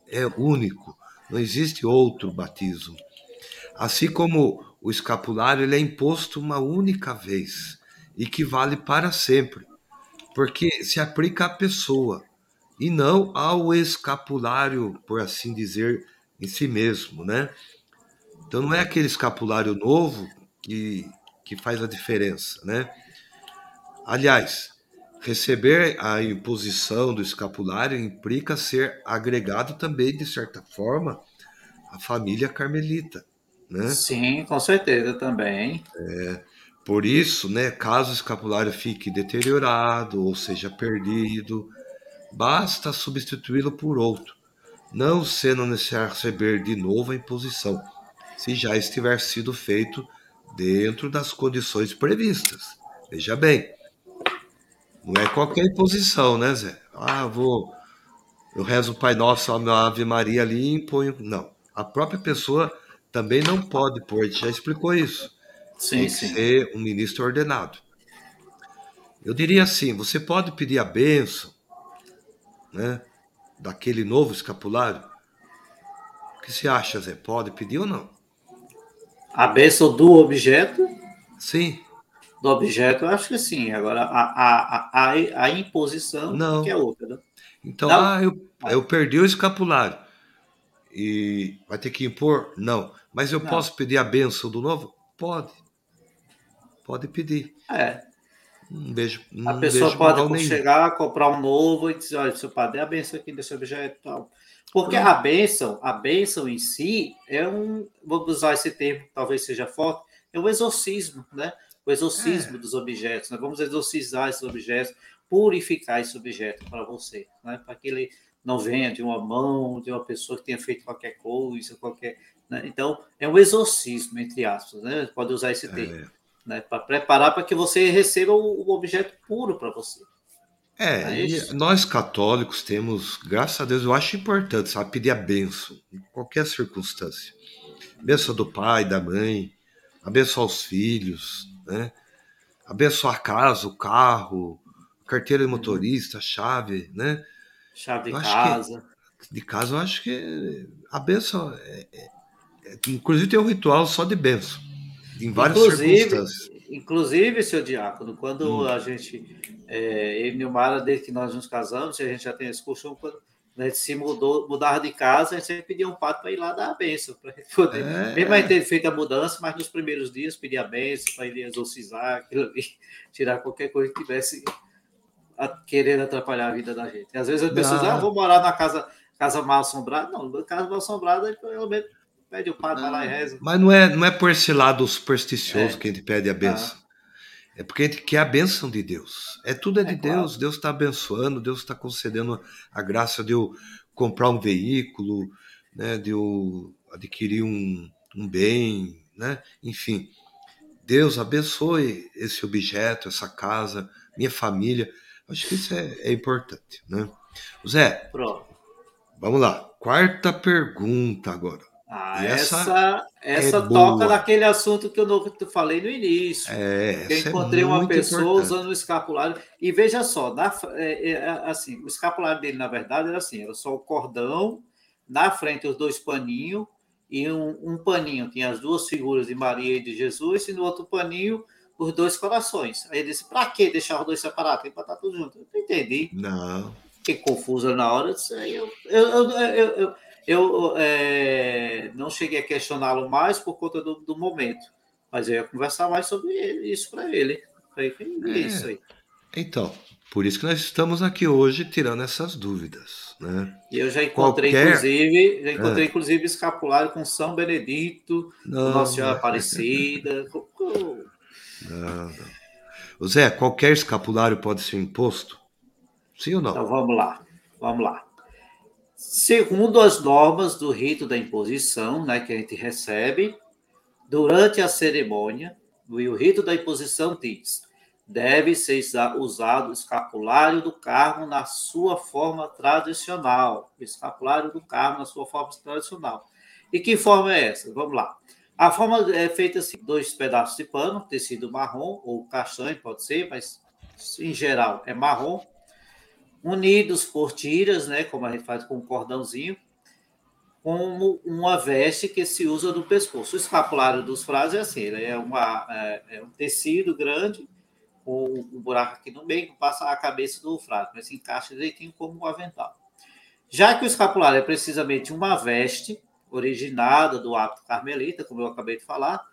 É único. Não existe outro batismo. Assim como o escapulário ele é imposto uma única vez e que vale para sempre, porque se aplica à pessoa e não ao escapulário, por assim dizer, em si mesmo, né? Então não é aquele escapulário novo que, que faz a diferença, né? Aliás, receber a imposição do escapulário implica ser agregado também, de certa forma, a família carmelita. Né? Sim, com certeza também. É, por isso, né, caso o escapulário fique deteriorado ou seja perdido, basta substituí-lo por outro, não sendo necessário receber de novo a imposição, se já estiver sido feito dentro das condições previstas. Veja bem, não é qualquer imposição, né, Zé? Ah, vou. Eu rezo o Pai Nosso, a Ave Maria ali e imponho. Não. A própria pessoa também não pode pôr, a gente já explicou isso. Sim, Tem que sim. ser um ministro ordenado. Eu diria assim: você pode pedir a benção né, daquele novo escapulário? O que você acha, Zé? Pode pedir ou não? A benção do objeto? Sim. Do objeto, eu acho que sim. Agora, a, a, a, a imposição não. que é outra. Né? Então, não. Ah, eu, eu perdi o escapulário. E vai ter que impor? Não. Mas eu não. posso pedir a benção do novo? Pode. Pode pedir. É. Um beijo. Um a pessoa pode chegar, comprar um novo e dizer: olha, seu padre, é a benção aqui desse objeto tal. Porque a benção, a benção em si é um, vamos usar esse termo, talvez seja forte, é um exorcismo, né? O exorcismo é. dos objetos. Nós né? vamos exorcizar esses objetos, purificar esse objeto para você, né? Para que ele não venha de uma mão, de uma pessoa que tenha feito qualquer coisa, qualquer. Né? Então, é um exorcismo, entre aspas, né? Pode usar esse termo. É né, para preparar para que você receba o, o objeto puro para você. É, é nós católicos temos, graças a Deus, eu acho importante, sabe, pedir a benção, em qualquer circunstância. Benção do pai, da mãe, abençoar os filhos, né? Abençoar a casa, o carro, carteira de motorista, chave, né? Chave de casa. Que, de casa, eu acho que a benção, é, é, é, inclusive tem um ritual só de benção. Em várias inclusive, circunstâncias. Inclusive, seu Diácono, quando hum. a gente, é, eu e Nilmara, desde que nós nos casamos, a gente já tem esse costume, quando a gente se mudou, mudar de casa, a gente sempre pedia um pato para ir lá dar a benção, para poder, é. mesmo a gente ter feito a mudança, mas nos primeiros dias pedir a benção para ele exorcizar aquilo ali, tirar qualquer coisa que tivesse a, querendo atrapalhar a vida da gente. Às vezes as pessoas, ah, vou morar na casa, casa mal assombrada. Não, na casa mal assombrada, pelo menos Pede o padre, vai lá e reza. Mas não é, não é por esse lado supersticioso é. que a gente pede a benção. Ah. É porque a gente quer a benção de Deus. É tudo é de é Deus. Claro. Deus está abençoando, Deus está concedendo a graça de eu comprar um veículo, né, de eu adquirir um, um bem, né? Enfim, Deus abençoe esse objeto, essa casa, minha família. Acho que isso é, é importante, né? Zé, Pronto. vamos lá. Quarta pergunta agora. Ah, essa, essa, essa é toca boa. naquele assunto que eu, não, falei no início. É, eu é encontrei é uma pessoa importante. usando o escapulário. E veja só, na, é, é, assim, o escapulário dele, na verdade, era assim: era só o cordão, na frente os dois paninhos, e um, um paninho tinha as duas figuras de Maria e de Jesus, e no outro paninho os dois corações. Aí ele disse: para que deixar os dois separados? Tem que botar tudo junto. Eu não entendi. Não. Fiquei confusa na hora. Eu, eu, eu, eu, é, não cheguei a questioná-lo mais por conta do, momento, mas eu ia conversar mais sobre isso para ele. Falei, é, isso aí. Então, por isso que nós estamos aqui hoje tirando essas dúvidas. Né? E eu já encontrei, Qualquer... inclusive, já encontrei, é. inclusive, escapulário com São Benedito, não, Nossa Senhora Aparecida. Não, não. Zé, qualquer escapulário pode ser imposto? Sim ou não? Então vamos lá, vamos lá. Segundo as normas do rito da imposição, né, que a gente recebe, durante a cerimônia, o rito da imposição diz: deve ser usado o escapulário do carmo na sua forma tradicional. O escapulário do carmo na sua forma tradicional. E que forma é essa? Vamos lá. A forma é feita assim: dois pedaços de pano, tecido marrom ou castanho, pode ser, mas em geral é marrom unidos por tiras, né, como a gente faz com um cordãozinho, como uma veste que se usa no pescoço. O escapulário dos frases é assim, é, uma, é, é, um tecido grande, com um buraco aqui no meio, que passa a cabeça do frade, mas se encaixa direitinho como um avental. Já que o escapulário é precisamente uma veste originada do hábito carmelita, como eu acabei de falar,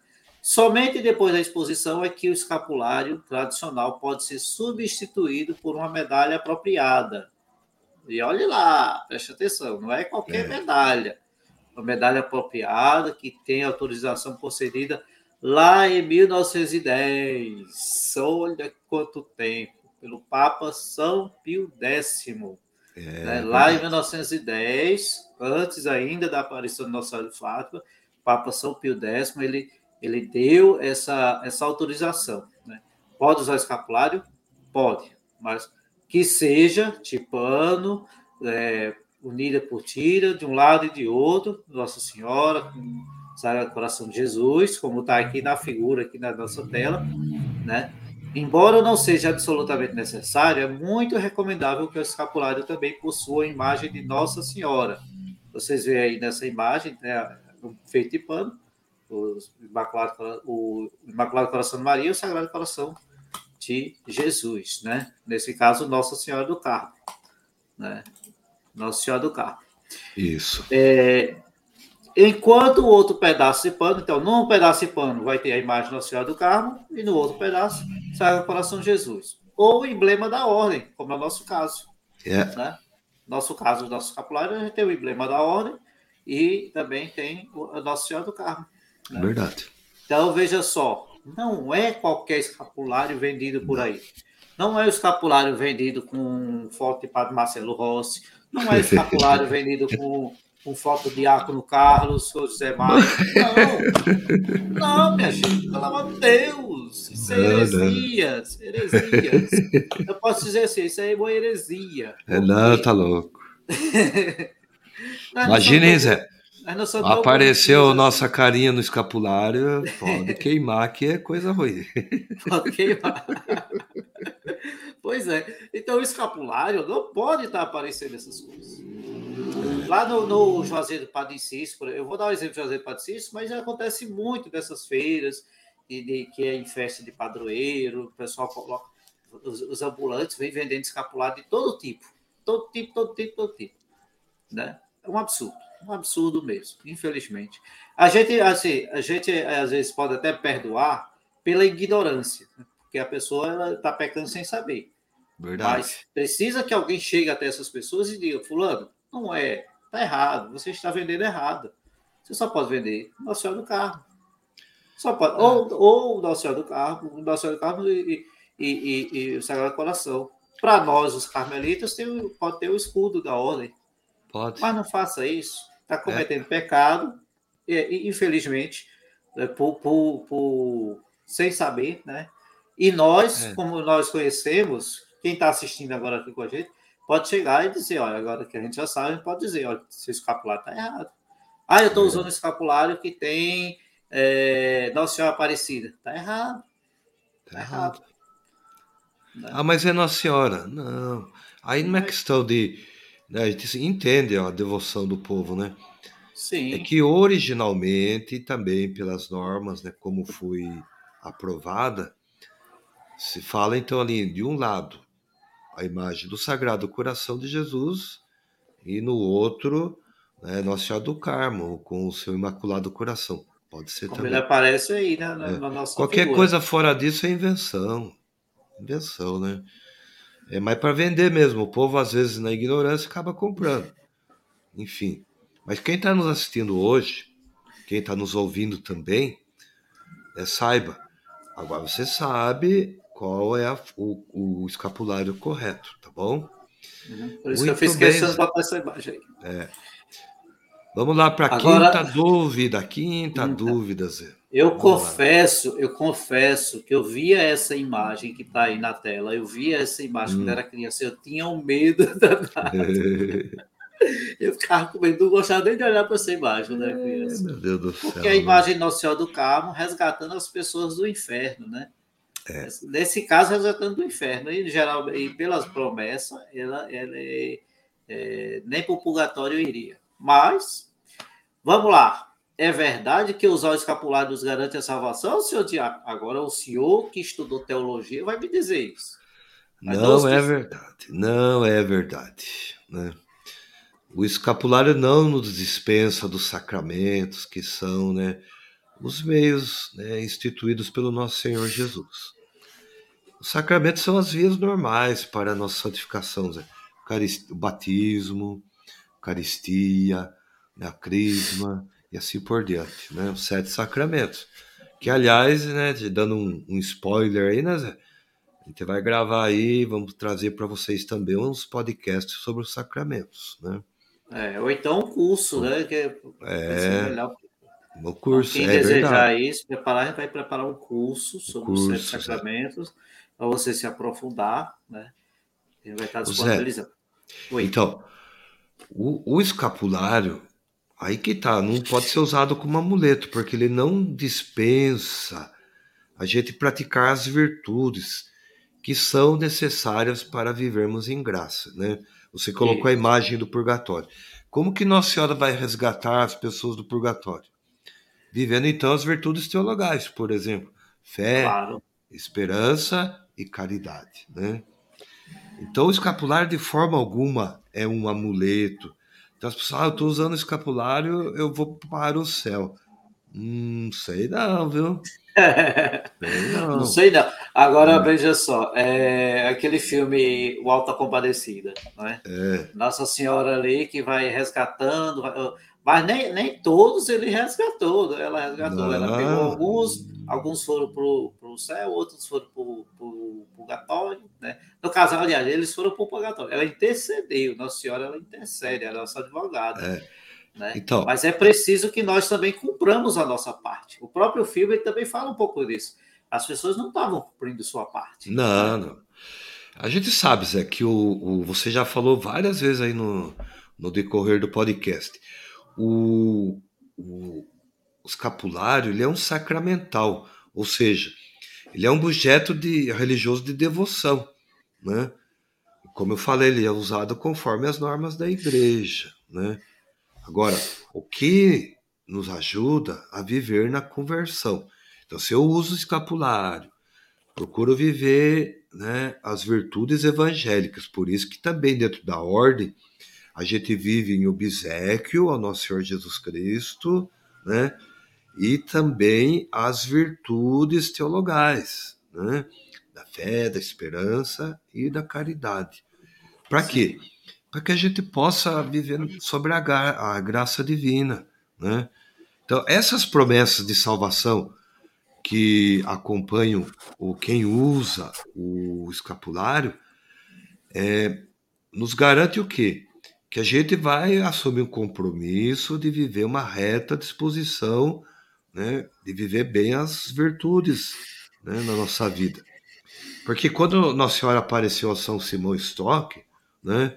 Somente depois da exposição é que o escapulário tradicional pode ser substituído por uma medalha apropriada. E olhe lá, preste atenção, não é qualquer é. medalha. uma medalha apropriada, que tem autorização concedida lá em 1910. Olha quanto tempo! Pelo Papa São Pio X. É, né? Lá em 1910, antes ainda da aparição de Nossa Senhora de Fátima, Papa São Pio X, ele, ele deu essa, essa autorização. Né? Pode usar escapulário? Pode, mas que seja tipano, é, unida por tira, de um lado e de outro, Nossa Senhora, com Sagrado Coração de Jesus, como está aqui na figura, aqui na nossa tela, né? Embora não seja absolutamente necessário, é muito recomendável que o escapulário também possua a imagem de Nossa Senhora. Vocês veem aí nessa imagem, né, feito de pano, o Imaculado, o Imaculado Coração de Maria e o Sagrado Coração de Jesus, né? Nesse caso, Nossa Senhora do Carmo, né? Nossa Senhora do Carmo. Isso. É, enquanto o outro pedaço de pano, então, num pedaço de pano vai ter a imagem Nossa Senhora do Carmo e no outro pedaço Sagrado Coração de Jesus. Ou o emblema da ordem, como é o nosso caso. Yeah. É. Né? Nosso caso, nosso escapulário, a gente tem o emblema da ordem e também tem a Nossa Senhora do Carmo. Né? Verdade. Então, veja só, não é qualquer escapulário vendido por aí. Não é o escapulário vendido com foto de Padre Marcelo Rossi. Não é o escapulário vendido com, com foto de Diácono Carlos, José Mário. Não. Não, minha gente, pelo amor de Deus. Isso é heresia. Heresias. Eu posso dizer assim, isso aí é uma heresia. É, não, tá louco. Imaginem, Zé. Apareceu nossa carinha no escapulário, pode queimar, que é coisa ruim. Pode queimar. pois é. Então, o escapulário não pode estar aparecendo essas coisas. Lá no, no Juazeiro Padre Cícero, eu vou dar um exemplo de Juazeiro Padre Cícero, mas acontece muito dessas feiras, de, de, que é em festa de padroeiro, o pessoal coloca, os, os ambulantes vêm vendendo escapulário de todo tipo. Todo tipo, todo tipo, todo tipo. Né? É um absurdo um absurdo mesmo, infelizmente. A gente, assim, a gente às vezes pode até perdoar pela ignorância, né? porque a pessoa está pecando sem saber. Verdade. Mas precisa que alguém chegue até essas pessoas e diga, fulano, não é, tá errado, você está vendendo errado. Você só pode vender Nossa Senhora do Carmo. Só pode, é. ou, ou Nossa Senhora do Carmo, Nossa Senhora do Carmo e, e, e, e o Sagrado Coração. Para nós, os carmelitas, tem, pode ter o escudo da ordem. Pode. Mas não faça isso está cometendo é. pecado, e, infelizmente, é, por, por, por, sem saber, né? E nós, é. como nós conhecemos, quem está assistindo agora aqui com a gente, pode chegar e dizer, olha, agora que a gente já sabe, pode dizer, olha, seu escapulário está errado. Ah, eu estou é. usando escapulário que tem é, Nossa Senhora Aparecida. Está errado. Está errado. Né? Ah, mas é Nossa Senhora. Não. Aí não é questão de né, a gente entende a devoção do povo, né? Sim. É que originalmente, também pelas normas, né, como foi aprovada, se fala então ali de um lado a imagem do Sagrado Coração de Jesus e no outro né, Nossa Senhora do Carmo com o seu Imaculado Coração. Pode ser Como também. ele aparece aí né, na, é. na nossa Qualquer figura. coisa fora disso é invenção. Invenção, né? É mais para vender mesmo. O povo, às vezes, na ignorância, acaba comprando. Enfim. Mas quem está nos assistindo hoje, quem está nos ouvindo também, é, saiba. Agora você sabe qual é a, o, o, escapulário correto, tá bom? Uhum. Por isso Muito que eu fiz questão de botar essa imagem aí. É. Vamos lá para a Agora... quinta dúvida. Quinta quinta. dúvida, Zé. Eu Vamos confesso, lá. eu confesso que eu via essa imagem que está aí na tela, eu via essa imagem hum. quando era criança, eu tinha um medo danado. eu ficava com medo, não gostava nem de olhar para essa imagem, né, criança? meu Deus do céu. Porque a imagem Nossa Senhora do Carmo resgatando as pessoas do inferno, né? É. Nesse caso, resgatando do inferno. E, geral, e pelas promessas, ela, ela é, é, nem para o purgatório iria. Mas, vamos lá. É verdade que usar o escapulário nos garante a salvação, senhor Tiago? Agora, o senhor que estudou teologia vai me dizer isso. Mas não é verdade. Não é verdade. Né? O escapulário não nos dispensa dos sacramentos, que são né, os meios né, instituídos pelo nosso Senhor Jesus. Os sacramentos são as vias normais para a nossa santificação. Né? O batismo, Eucaristia, a crisma e assim por diante, né? Os sete sacramentos. Que, aliás, né, dando um, um spoiler aí, né, Zé? A gente vai gravar aí, vamos trazer para vocês também uns podcasts sobre os sacramentos, né? É, ou então um curso, né? Que é, é o curso, quem é desejar verdade. isso, preparar, vai preparar um curso sobre os curso, sete sacramentos para você se aprofundar, né? Ele vai estar disponibilizando. Então, o, o escapulário, aí que tá, não pode ser usado como amuleto, porque ele não dispensa a gente praticar as virtudes que são necessárias para vivermos em graça, né? Você colocou a Isso. imagem do purgatório. Como que Nossa Senhora vai resgatar as pessoas do purgatório? Vivendo então as virtudes teologais, por exemplo, fé, Claro. esperança e caridade, né? Então o escapulário de forma alguma é um amuleto. Então as pessoas, ah, eu estou usando o escapulário, eu vou para o céu. Hum, sei não, viu? Sei não. Não sei não. Agora veja só, é aquele filme O Alta Compadecida, não é? Nossa Senhora ali que vai resgatando, mas nem, nem todos ele resgatou, ela resgatou, ela Não. pegou alguns, alguns foram para o céu, outros foram para o purgatório, né? No caso, aliás, eles foram para o purgatório. Ela intercedeu, Nossa Senhora ela intercede, ela é nossa advogada. Né? Então, Mas é preciso que nós também cumpramos a nossa parte. O próprio filme também fala um pouco disso. As pessoas não estavam cumprindo sua parte. não, não. A gente sabe, Zé, que o, o- você já falou várias vezes aí no, no decorrer do podcast. O, o, o escapulário ele é um sacramental, ou seja, ele é um objeto de, religioso de devoção, né? Como eu falei, ele é usado conforme as normas da igreja, né? Agora, o que nos ajuda a viver na conversão? Então, se eu uso o escapulário, procuro viver né, as virtudes evangélicas, por isso que também dentro da ordem a gente vive em obsequio ao nosso Senhor Jesus Cristo, né? E também as virtudes teologais, né? Da fé, da esperança e da caridade. Para quê? Para que a gente possa viver sobre a, a graça divina, né? Então, essas promessas de salvação que acompanham o quem usa o escapulário é, nos garante o quê? Que a gente vai assumir um compromisso de viver uma reta disposição, né, de viver bem as virtudes né, na nossa vida. Porque quando Nossa Senhora apareceu a São Simão Stock, né,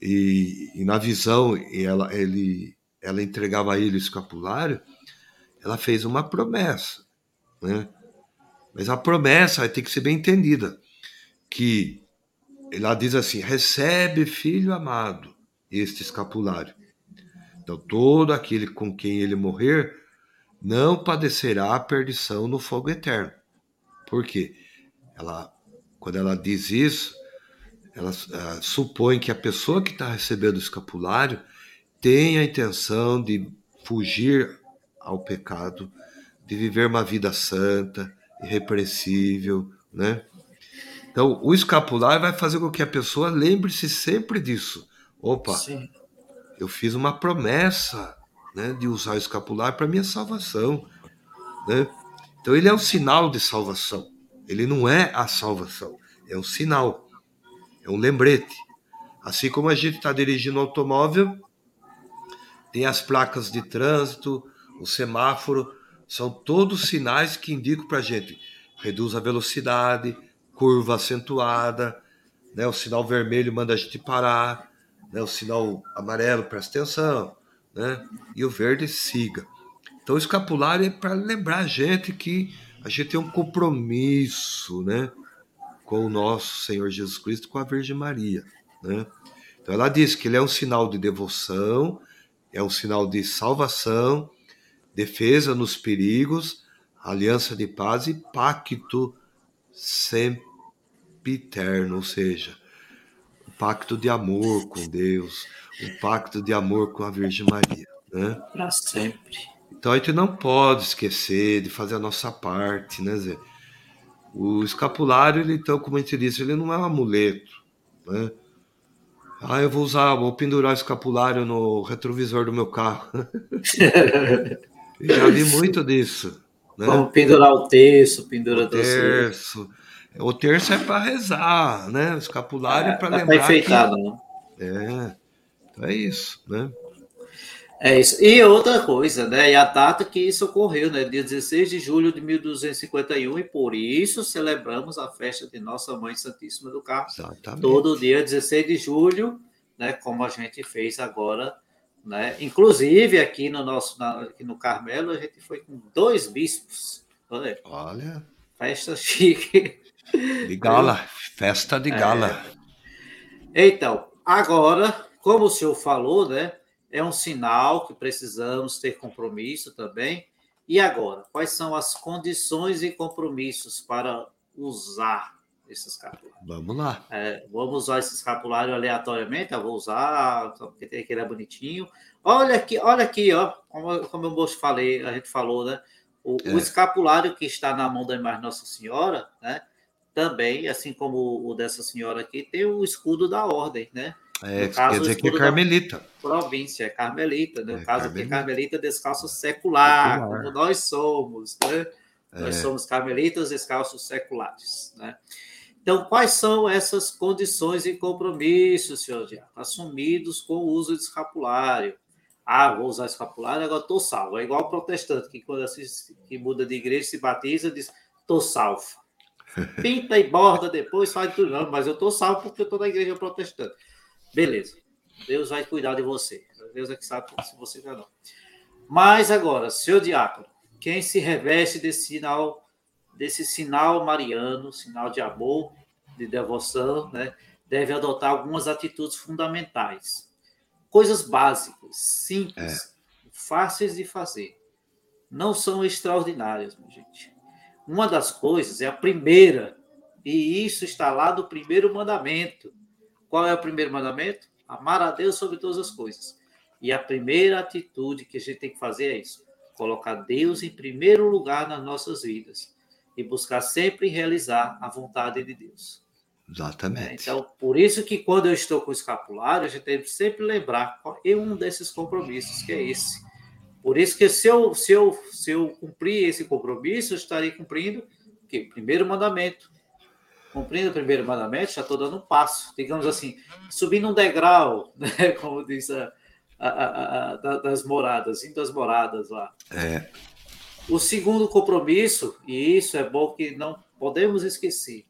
e, e na visão e ela, ele, ela entregava a ele o escapulário, ela fez uma promessa, né? Mas a promessa tem que ser bem entendida, que ela diz assim: recebe, filho amado, este escapulário. Então todo aquele com quem ele morrer não padecerá a perdição no fogo eterno. Por quê? Ela, quando ela diz isso, ela ah, supõe que a pessoa que está recebendo o escapulário tem a intenção de fugir ao pecado, de viver uma vida santa, irrepreensível, né? Então, o escapulário vai fazer com que a pessoa lembre-se sempre disso. Opa, Sim. eu fiz uma promessa, né, de usar o escapulário para minha salvação, né? Então, ele é um sinal de salvação. Ele não é a salvação, é um sinal, é um lembrete. Assim como a gente está dirigindo um automóvel, tem as placas de trânsito, o semáforo, são todos sinais que indicam para a gente reduz a velocidade, curva acentuada, né? o sinal vermelho manda a gente parar, né? o sinal amarelo presta atenção, né? e o verde siga. Então o escapulário é para lembrar a gente que a gente tem um compromisso né? com o nosso Senhor Jesus Cristo, com a Virgem Maria. Né? Então ela diz que ele é um sinal de devoção, é um sinal de salvação, defesa nos perigos, aliança de paz e pacto sempiterno, ou seja, pacto de amor com Deus, um pacto de amor com a Virgem Maria. Né? Para sempre. Então a gente não pode esquecer de fazer a nossa parte, né, Zé? O escapulário, ele, então, como a gente disse, ele não é um amuleto, né? Ah, eu vou usar, vou pendurar o escapulário no retrovisor do meu carro. Já vi muito disso. Né? Vamos pendurar o terço, pendura o terço. O terço é para rezar, né? O escapulário é, para lembrar. Tá enfeitado, que... né? É. Então é isso, né? É isso. E outra coisa, né? E a data que isso ocorreu, né? Dia 16 de julho de 1251, e por isso celebramos a festa de Nossa Mãe Santíssima do Carmo. Exatamente. Todo dia 16 de julho, né? Como a gente fez agora, né? Inclusive aqui no nosso, na, aqui no Carmelo, a gente foi com dois bispos. Olha. Olha. Festa chique. De gala, festa de gala. É. Então, agora, como o senhor falou, né? é um sinal que precisamos ter compromisso também. E agora, quais são as condições e compromissos para usar esse escapulário? Vamos lá. É, vamos usar esse escapulário aleatoriamente, eu vou usar, porque tem que ele é bonitinho. Olha aqui, olha aqui, ó, como, como eu falei, a gente falou, né? O, é. o, escapulário que está na mão da imagem Nossa Senhora, né? Também, assim como o dessa senhora aqui, tem o escudo da ordem, né? É, caso, quer dizer que é carmelita. Província, é carmelita. No né? é, caso carmelita. aqui, carmelita descalço secular, secular, como nós somos. Né? É. Nós somos carmelitas descalços seculares. Né? Então, quais são essas condições e compromissos, senhor Diaco, assumidos com o uso de escapulário? Ah, vou usar escapulário, agora estou salvo. É igual o protestante, que quando assiste, que muda de igreja, se batiza, diz, estou salvo. Pinta e borda depois, faz tudo. Não, mas eu estou salvo porque eu estou na igreja protestante. Beleza. Deus vai cuidar de você. Deus é que sabe se você já não. Mas agora, seu diácono, quem se reveste desse sinal, desse sinal mariano, sinal de amor, de devoção, né, deve adotar algumas atitudes fundamentais. Coisas básicas, simples, é. fáceis de fazer. Não são extraordinárias, minha gente. Uma das coisas é a primeira, e isso está lá do primeiro mandamento qual é o primeiro mandamento? Amar a Deus sobre todas as coisas. E a primeira atitude que a gente tem que fazer é isso: colocar Deus em primeiro lugar nas nossas vidas e buscar sempre realizar a vontade de Deus. Exatamente. Então, por isso que quando eu estou com o escapulário, a gente tem que sempre lembrar qual é um desses compromissos, que é esse. Por isso que se eu, se eu, se eu cumprir esse compromisso, eu estarei cumprindo o quê? primeiro mandamento, cumprindo o primeiro mandamento, já estou dando um passo, digamos assim, subindo um degrau, né? como diz a, a, a, a das moradas, indo das moradas lá. É. O segundo compromisso, e isso é bom que não podemos esquecer,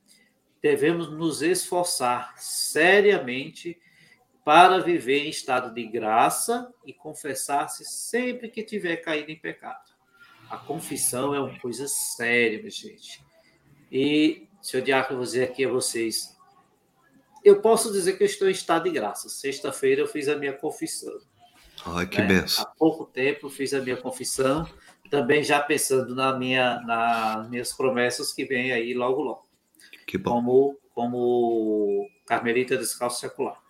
devemos nos esforçar seriamente para viver em estado de graça e confessar-se sempre que tiver caído em pecado. A confissão é uma coisa séria, minha gente. E Senhor Diácono, vou dizer aqui a vocês. Eu posso dizer que eu estou em estado de graça. Sexta-feira eu fiz a minha confissão. Ai, que né? benção. Há pouco tempo eu fiz a minha confissão, também já pensando na minha, nas minhas promessas que vem aí logo, logo. Que bom. Como, como Carmelita Descalço Secular.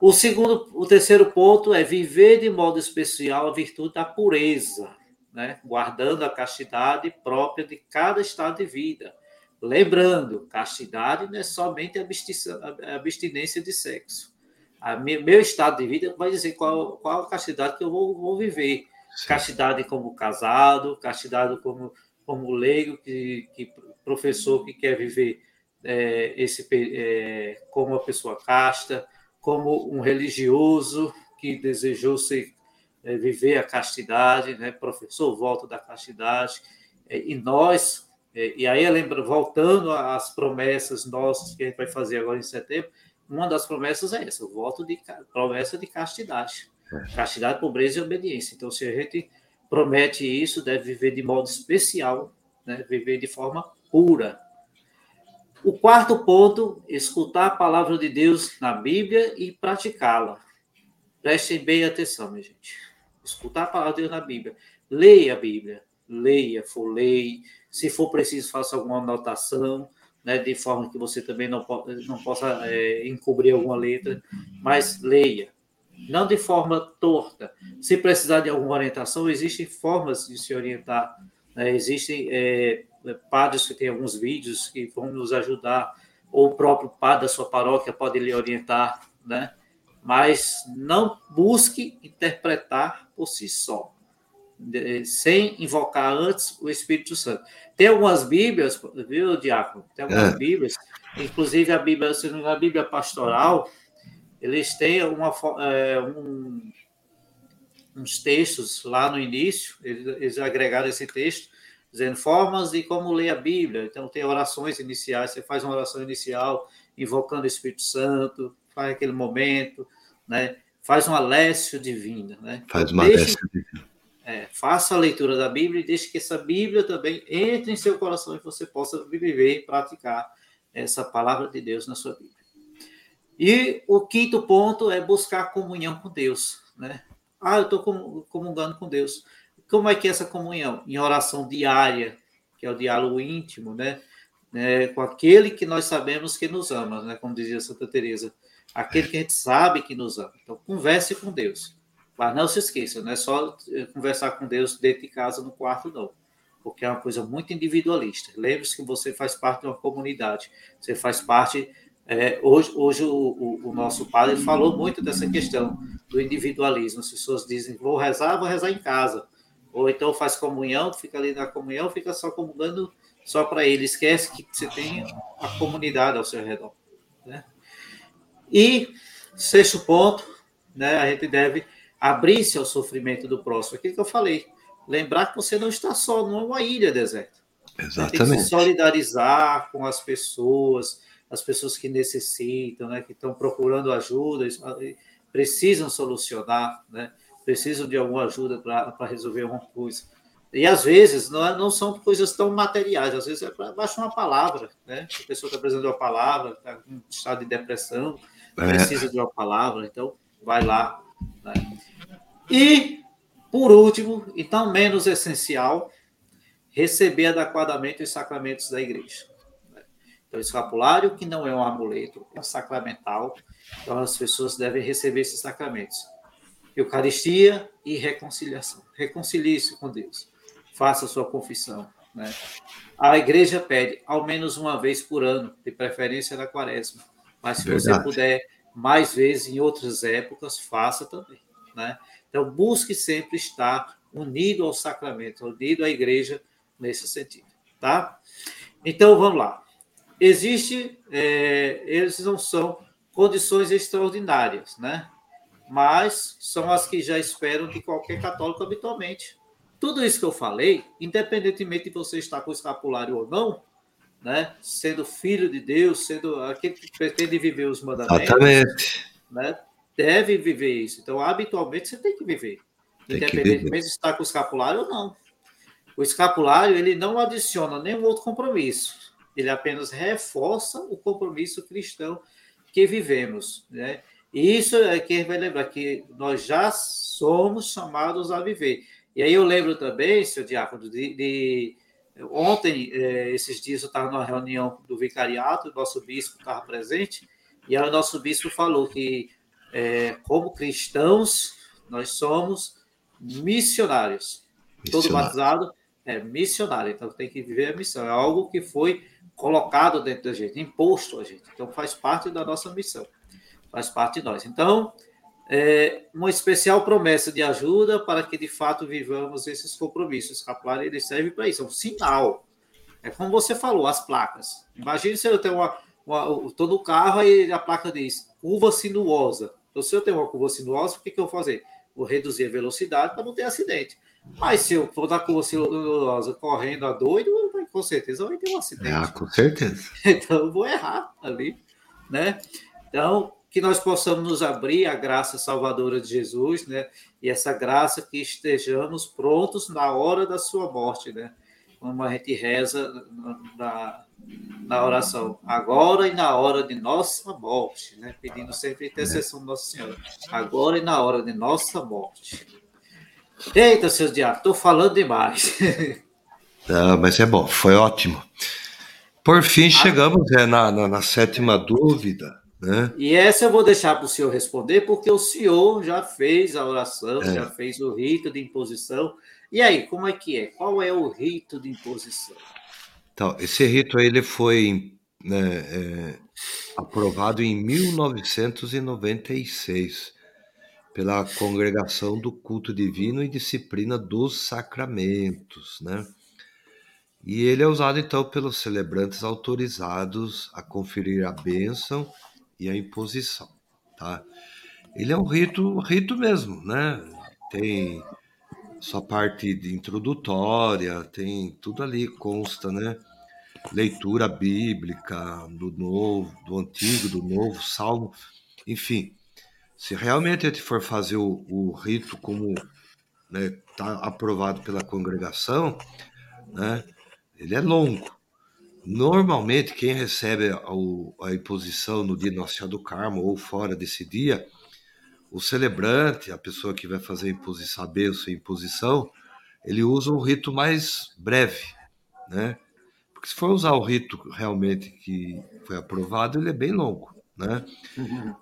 O segundo, o terceiro ponto é viver de modo especial a virtude da pureza, né? guardando a castidade própria de cada estado de vida Lembrando, castidade não é somente a abstinência de sexo. A meu estado de vida vai dizer qual, qual a castidade que eu vou, vou viver. Sim. Castidade como casado, castidade como, como leigo, que, que professor que quer viver é, esse, é, como uma pessoa casta, como um religioso que desejou ser, é, viver a castidade, né? professor, volta da castidade. É, e nós, é, e aí, lembra, voltando às promessas nossas que a gente vai fazer agora em setembro, uma das promessas é essa, o voto de promessa de castidade. É. Castidade, pobreza e obediência. Então, se a gente promete isso, deve viver de modo especial, né? viver de forma pura. O quarto ponto, escutar a palavra de Deus na Bíblia e praticá-la. Prestem bem atenção, minha gente. Escutar a palavra de Deus na Bíblia. Leia a Bíblia. Leia, folheie, se for preciso, faça alguma anotação, né, de forma que você também não, não possa é, encobrir alguma letra, mas leia. Não de forma torta. Se precisar de alguma orientação, existem formas de se orientar. Né? Existem é, padres que têm alguns vídeos que vão nos ajudar, ou o próprio padre da sua paróquia pode lhe orientar né? Mas não busque interpretar por si só, sem invocar antes o Espírito Santo. Tem algumas Bíblias, viu, Diácono? Tem algumas é. Bíblias, inclusive a Bíblia, a Bíblia pastoral, eles têm uma, é, um, uns textos lá no início, eles, eles agregaram esse texto, dizendo formas de como ler a Bíblia. Então, tem orações iniciais, você faz uma oração inicial, invocando o Espírito Santo, faz aquele momento, né? faz uma lécio divina. Né? Faz uma deixe, lécio divina. É, faça a leitura da Bíblia e deixe que essa Bíblia também entre em seu coração e você possa viver e praticar essa palavra de Deus na sua Bíblia. E o quinto ponto é buscar comunhão com Deus. Né? Ah, eu estou comungando com Deus. Como é que é essa comunhão? Em oração diária, que é o diálogo íntimo, né? né? Com aquele que nós sabemos que nos ama, né? Como dizia Santa Teresa, aquele que a gente sabe que nos ama. Então, converse com Deus. Mas não se esqueça, não é só eh, conversar com Deus dentro de casa, no quarto, não. Porque é uma coisa muito individualista. Lembre-se que você faz parte de uma comunidade. Você faz parte é, hoje, hoje o, o, o, nosso padre falou muito dessa questão do individualismo. As pessoas dizem, vou rezar, vou rezar em casa. Ou então faz comunhão, fica ali na comunhão, fica só comungando só para ele. Esquece que você tem a comunidade ao seu redor. Né? E, sexto ponto, né, a gente deve abrir-se ao sofrimento do próximo. Aquilo que eu falei. Lembrar que você não está só numa ilha deserta. Exatamente. Você tem que se solidarizar com as pessoas, as pessoas que necessitam, né, que estão procurando ajuda, precisam solucionar, né, precisam de alguma ajuda para resolver alguma coisa. E às vezes não, é, não são coisas tão materiais, às vezes é para baixar uma palavra, né? A pessoa está precisando de uma palavra, está em estado de depressão, é. precisa de uma palavra, então vai lá. Né? E, por último, e tão menos essencial, receber adequadamente os sacramentos da igreja. Então, o escapulário, que não é um amuleto, é um sacramental. Então, as pessoas devem receber esses sacramentos. Eucaristia e reconciliação. Reconcilie-se com Deus. Faça sua confissão. Né? A igreja pede ao menos uma vez por ano, de preferência na quaresma. Mas se Verdade. você puder mais vezes em outras épocas, faça também. Né? Então, busque sempre estar unido ao sacramento, unido à igreja nesse sentido. Tá? Então, vamos lá existe, é, eles não são condições extraordinárias, né? Mas são as que já esperam de qualquer católico habitualmente. Tudo isso que eu falei, independentemente de você estar com o escapulário ou não, né? Sendo filho de Deus, sendo aquele que pretende viver os mandamentos, Exatamente. né? Deve viver isso. Então, habitualmente você tem que viver, tem independentemente viver. de estar com o escapulário ou não. O escapulário ele não adiciona nenhum outro compromisso ele apenas reforça o compromisso cristão que vivemos, né? Isso é que vai lembrar que nós já somos chamados a viver. E aí eu lembro também, seu Diácono, de, de ontem, é, esses dias eu estava numa reunião do vicariato, o nosso bispo estava presente, e aí o nosso bispo falou que, é, como cristãos, nós somos missionários. Missionário. Todo batizado é missionário, então tem que viver a missão. É algo que foi colocado dentro da gente, imposto a gente. Então faz parte da nossa missão, faz parte de nós. Então, é uma especial promessa de ajuda para que de fato vivamos esses compromissos. Escapular ele serve para isso, é um sinal. É como você falou, as placas. Imagine se eu tenho uma, uma estou no carro e a placa diz curva sinuosa. Então, se eu tenho uma curva sinuosa, o que, que eu vou fazer? Vou reduzir a velocidade para não ter acidente. Mas se eu for na curva sinuosa correndo a doido, com certeza vai ter um acidente. Ah, com certeza. Então eu vou errar ali, né? Então, que nós possamos nos abrir à graça salvadora de Jesus, né? E essa graça que estejamos prontos na hora da sua morte, né? Como a gente reza na, na oração, agora e na hora de nossa morte, né? Pedindo sempre a intercessão do Nosso Senhor, agora e na hora de nossa morte. Eita, seus diabos, estou falando demais. Ah, mas é bom, foi ótimo. Por fim, chegamos é, na, na, na, sétima dúvida. Né? E essa eu vou deixar para o senhor responder, porque o senhor já fez a oração, é. já fez o rito de imposição. E aí, como é que é? Qual é o rito de imposição? Então, esse rito ele foi né, é, aprovado em 1996 pela Congregação do Culto Divino e Disciplina dos Sacramentos, né? E ele é usado então pelos celebrantes autorizados a conferir a bênção e a imposição, tá? Ele é um rito, rito mesmo, né? Tem sua parte de introdutória, tem tudo ali consta, né? Leitura bíblica do novo, do antigo, do novo, salmo, enfim. Se realmente a gente for fazer o, o rito como está né, tá aprovado pela congregação, né? Ele é longo. Normalmente, quem recebe a, a imposição no dia Nossa Senhora do Carmo ou fora desse dia, o celebrante, a pessoa que vai fazer a imposição, a bênção e imposição, ele usa um rito mais breve, né? Porque se for usar o rito realmente que foi aprovado, ele é bem longo, né? Uhum.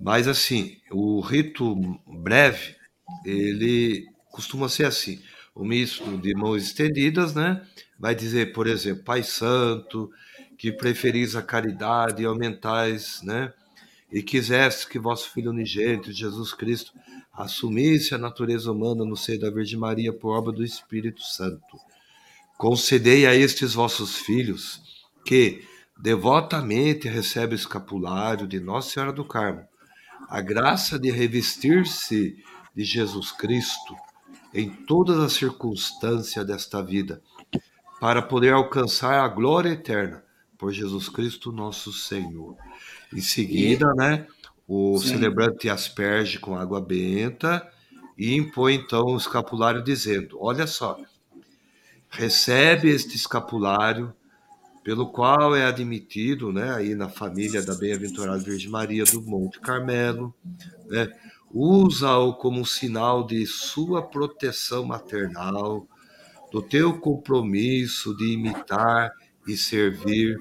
Mas assim, o rito breve, ele costuma ser assim, o misto de mãos estendidas, né? Vai dizer, por exemplo, Pai Santo, que preferis a caridade e aumentais, né? E quiseste que vosso Filho unigênito, Jesus Cristo, assumisse a natureza humana no seio da Virgem Maria por obra do Espírito Santo. Concedei a estes vossos filhos que devotamente recebem o escapulário de Nossa Senhora do Carmo, a graça de revestir-se de Jesus Cristo em todas as circunstâncias desta vida, para poder alcançar a glória eterna por Jesus Cristo nosso Senhor. Em seguida, né, o Sim. celebrante asperge com água benta e impõe então o escapulário dizendo: Olha só, recebe este escapulário pelo qual é admitido, né, aí na família da bem-aventurada Virgem Maria do Monte Carmelo, né, usa-o como um sinal de sua proteção maternal, do teu compromisso de imitar e servir,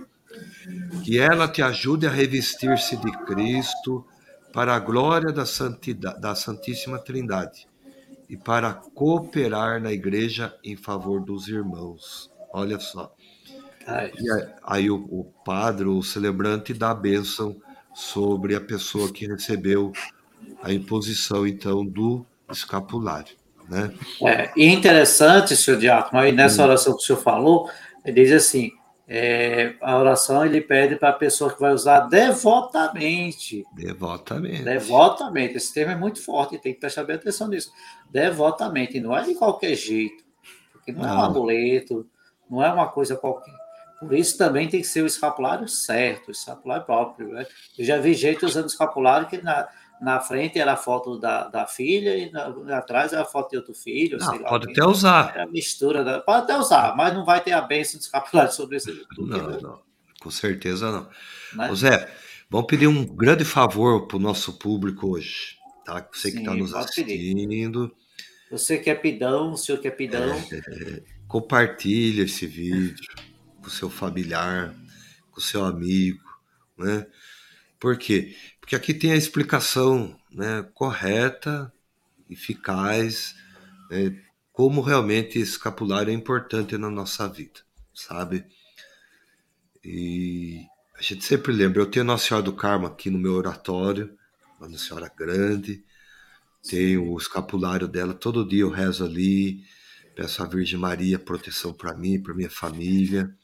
que ela te ajude a revestir-se de Cristo para a glória da, santidade, da Santíssima Trindade e para cooperar na igreja em favor dos irmãos. Olha só. E aí, aí o, o padre, o celebrante, dá a bênção sobre a pessoa que recebeu a imposição, então, do escapulário. Né? É, e interessante, senhor Diácono, aí nessa oração que o senhor falou, ele diz assim: é, a oração ele pede para a pessoa que vai usar devotamente. Devotamente. Devotamente. Esse termo é muito forte, tem que prestar bem atenção nisso. Devotamente, não é de qualquer jeito, porque não, não. é um amuleto, não é uma coisa qualquer. Por isso também tem que ser o escapulário certo, o escapulário próprio. Né? Eu já vi gente usando escapulário que na, na frente era a foto da, da filha e na, atrás era a foto de outro filho. Não, pode até usar. A mistura. Da, pode até usar, mas não vai ter a bênção de escapulário sobre isso. Não, não, com certeza não. Né? Zé, vamos pedir um grande favor para o nosso público hoje. Tá? Você que está nos assistindo. Pedir. Você que é pidão, o senhor que é pidão. É, compartilha esse vídeo com o seu familiar, com o seu amigo, né? Por quê? Porque aqui tem a explicação né, correta, eficaz, né, como realmente escapulário é importante na nossa vida, sabe? E a gente sempre lembra, eu tenho Nossa Senhora do Carmo aqui no meu oratório, uma Senhora grande, tenho o escapulário dela, todo dia eu rezo ali, peço à Virgem Maria proteção para mim, para minha família,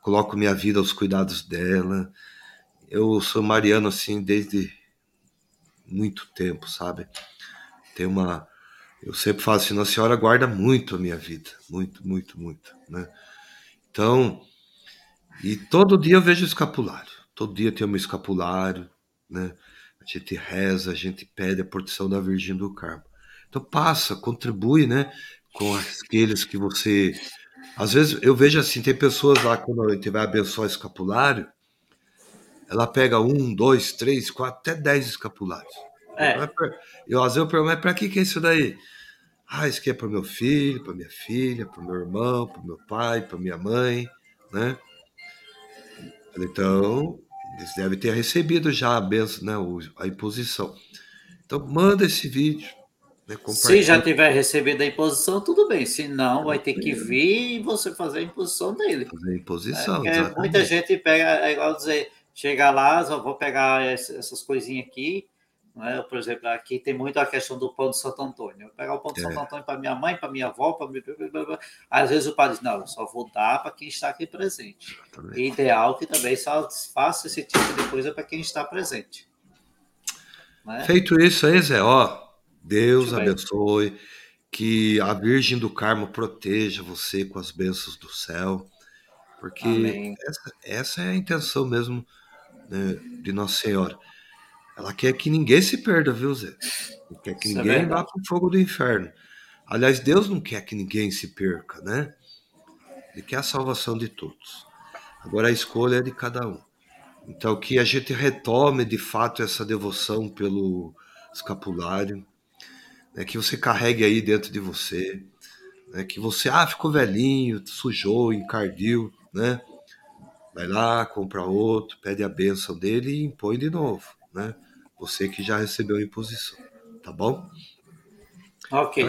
coloco minha vida aos cuidados dela, eu sou mariano assim desde muito tempo, sabe? Tem uma. Eu sempre falo assim, Nossa Senhora guarda muito a minha vida. Muito, muito, muito. Né? Então, e todo dia eu vejo escapulário. Todo dia tem um escapulário, né? A gente reza, a gente pede a proteção da Virgem do Carmo. Então passa, contribui, né? Com aqueles que você. Às vezes eu vejo assim, tem pessoas lá quando a gente vai abençoar o escapulário, ela pega um, dois, três, quatro, até dez escapulários. É. Eu às vezes eu pergunto, mas para que, que é isso daí? Ah, isso aqui é para meu filho, para minha filha, para meu irmão, para meu pai, para minha mãe, né? Então, eles devem ter recebido já a benção, né, a imposição. Então, manda esse vídeo, Né? Se já tiver recebido a imposição, tudo bem. Se não, vai ter que vir e você fazer a imposição dele. Fazer a imposição. É, muita gente pega, é igual dizer, chega lá, só vou pegar essas coisinhas aqui. Né? Por exemplo, aqui tem muito a questão do pão de Santo Antônio. Eu vou pegar o pão de é. Santo Antônio para minha mãe, para minha avó, para minha... Às vezes o padre diz, não, eu só vou dar para quem está aqui presente. Ideal que também só faça esse tipo de coisa para quem está presente. Né? Feito isso aí, Zé, ó, Deus abençoe, que a Virgem do Carmo proteja você com as bênçãos do céu, porque essa, essa, é a intenção mesmo né, de Nossa Senhora. Ela quer que ninguém se perda, viu, Zé? Não quer que Isso é ninguém é vá para o fogo do inferno. Aliás, Deus não quer que ninguém se perca, né? Ele quer a salvação de todos. Agora a escolha é de cada um. Então, que a gente retome de fato essa devoção pelo escapulário, né, que você carregue aí dentro de você, né, que você, ah, ficou velhinho, sujou, encardiu, né? Vai lá, compra outro, pede a bênção dele e impõe de novo, né? Você que já recebeu a imposição, tá bom? Ok.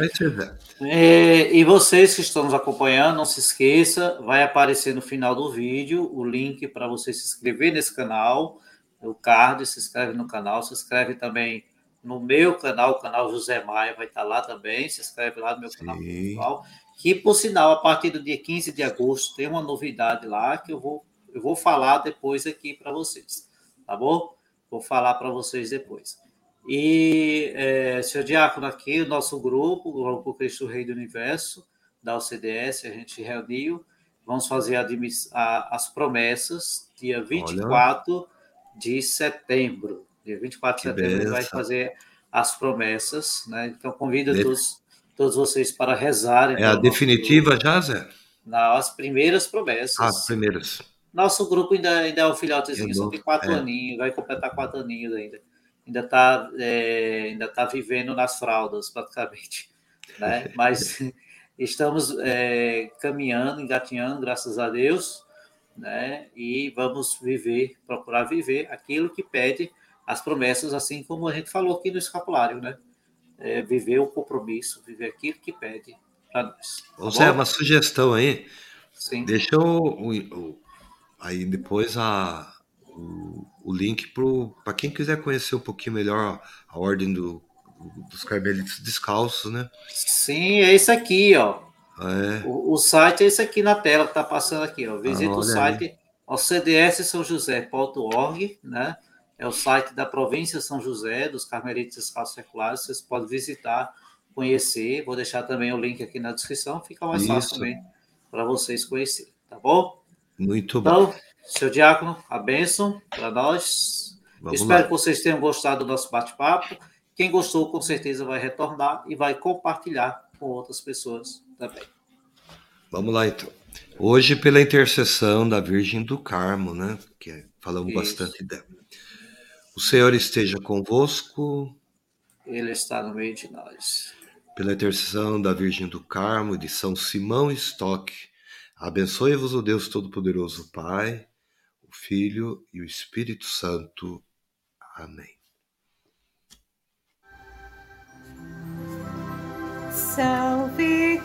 É, e vocês que estão nos acompanhando, não se esqueça, vai aparecer no final do vídeo o link para você se inscrever nesse canal, o card, se inscreve no canal, se inscreve também no meu canal, o canal José Maia vai estar lá também, se inscreve lá no meu canal pessoal, que por sinal, a partir do dia 15 de agosto tem uma novidade lá que eu vou, eu vou falar depois aqui para vocês, tá bom? Vou falar para vocês depois. E, é, senhor Diácono, aqui, o nosso grupo, o Grupo Cristo Rei do Universo, da OCDS, a gente reuniu, vamos fazer a, a, as promessas, dia 24 Olha. de setembro, Dia 24 de setembro ele vai fazer as promessas, né? Então convido de... todos, todos vocês para rezarem. É a definitiva já, Zé? Nas primeiras promessas. As primeiras. Nosso grupo ainda, ainda é um filhotezinho, só tem quatro é. aninhos, vai completar quatro aninhos ainda. Ainda está é, ainda tá vivendo nas fraldas, praticamente. Né? Mas estamos é, caminhando, engatinhando, graças a Deus, né? e vamos viver, procurar viver aquilo que pede as promessas, assim como a gente falou aqui no escapulário, né? É, viver o compromisso, viver aquilo que pede para nós. Tá Zé, uma sugestão aí. Sim. Deixa o, o aí depois a, o, o link para quem quiser conhecer um pouquinho melhor a, ordem do, dos carmelitos descalços, né? Sim, é isso aqui, ó. É. O, o, site é esse aqui na tela que está passando aqui, ó. Visita ah, o site ocdssãojosé.org, né? é o site da província São José, dos Carmelitas Descalços Seculares. Vocês podem visitar, conhecer. Vou deixar também o link aqui na descrição, fica mais Isso. fácil também para vocês conhecerem, tá bom? Muito bom. Então, seu diácono, a bênção para nós. Vamos Espero lá. que vocês tenham gostado do nosso bate-papo. Quem gostou, com certeza vai retornar e vai compartilhar com outras pessoas também. Vamos lá, então. Hoje, pela intercessão da Virgem do Carmo, né? Que falamos Isso. bastante dela. O Senhor esteja convosco. Ele está no meio de nós. Pela intercessão da Virgem do Carmo e de São Simão Stock, abençoe-vos o Deus Todo-Poderoso, Pai, o Filho e o Espírito Santo. Amém. Salve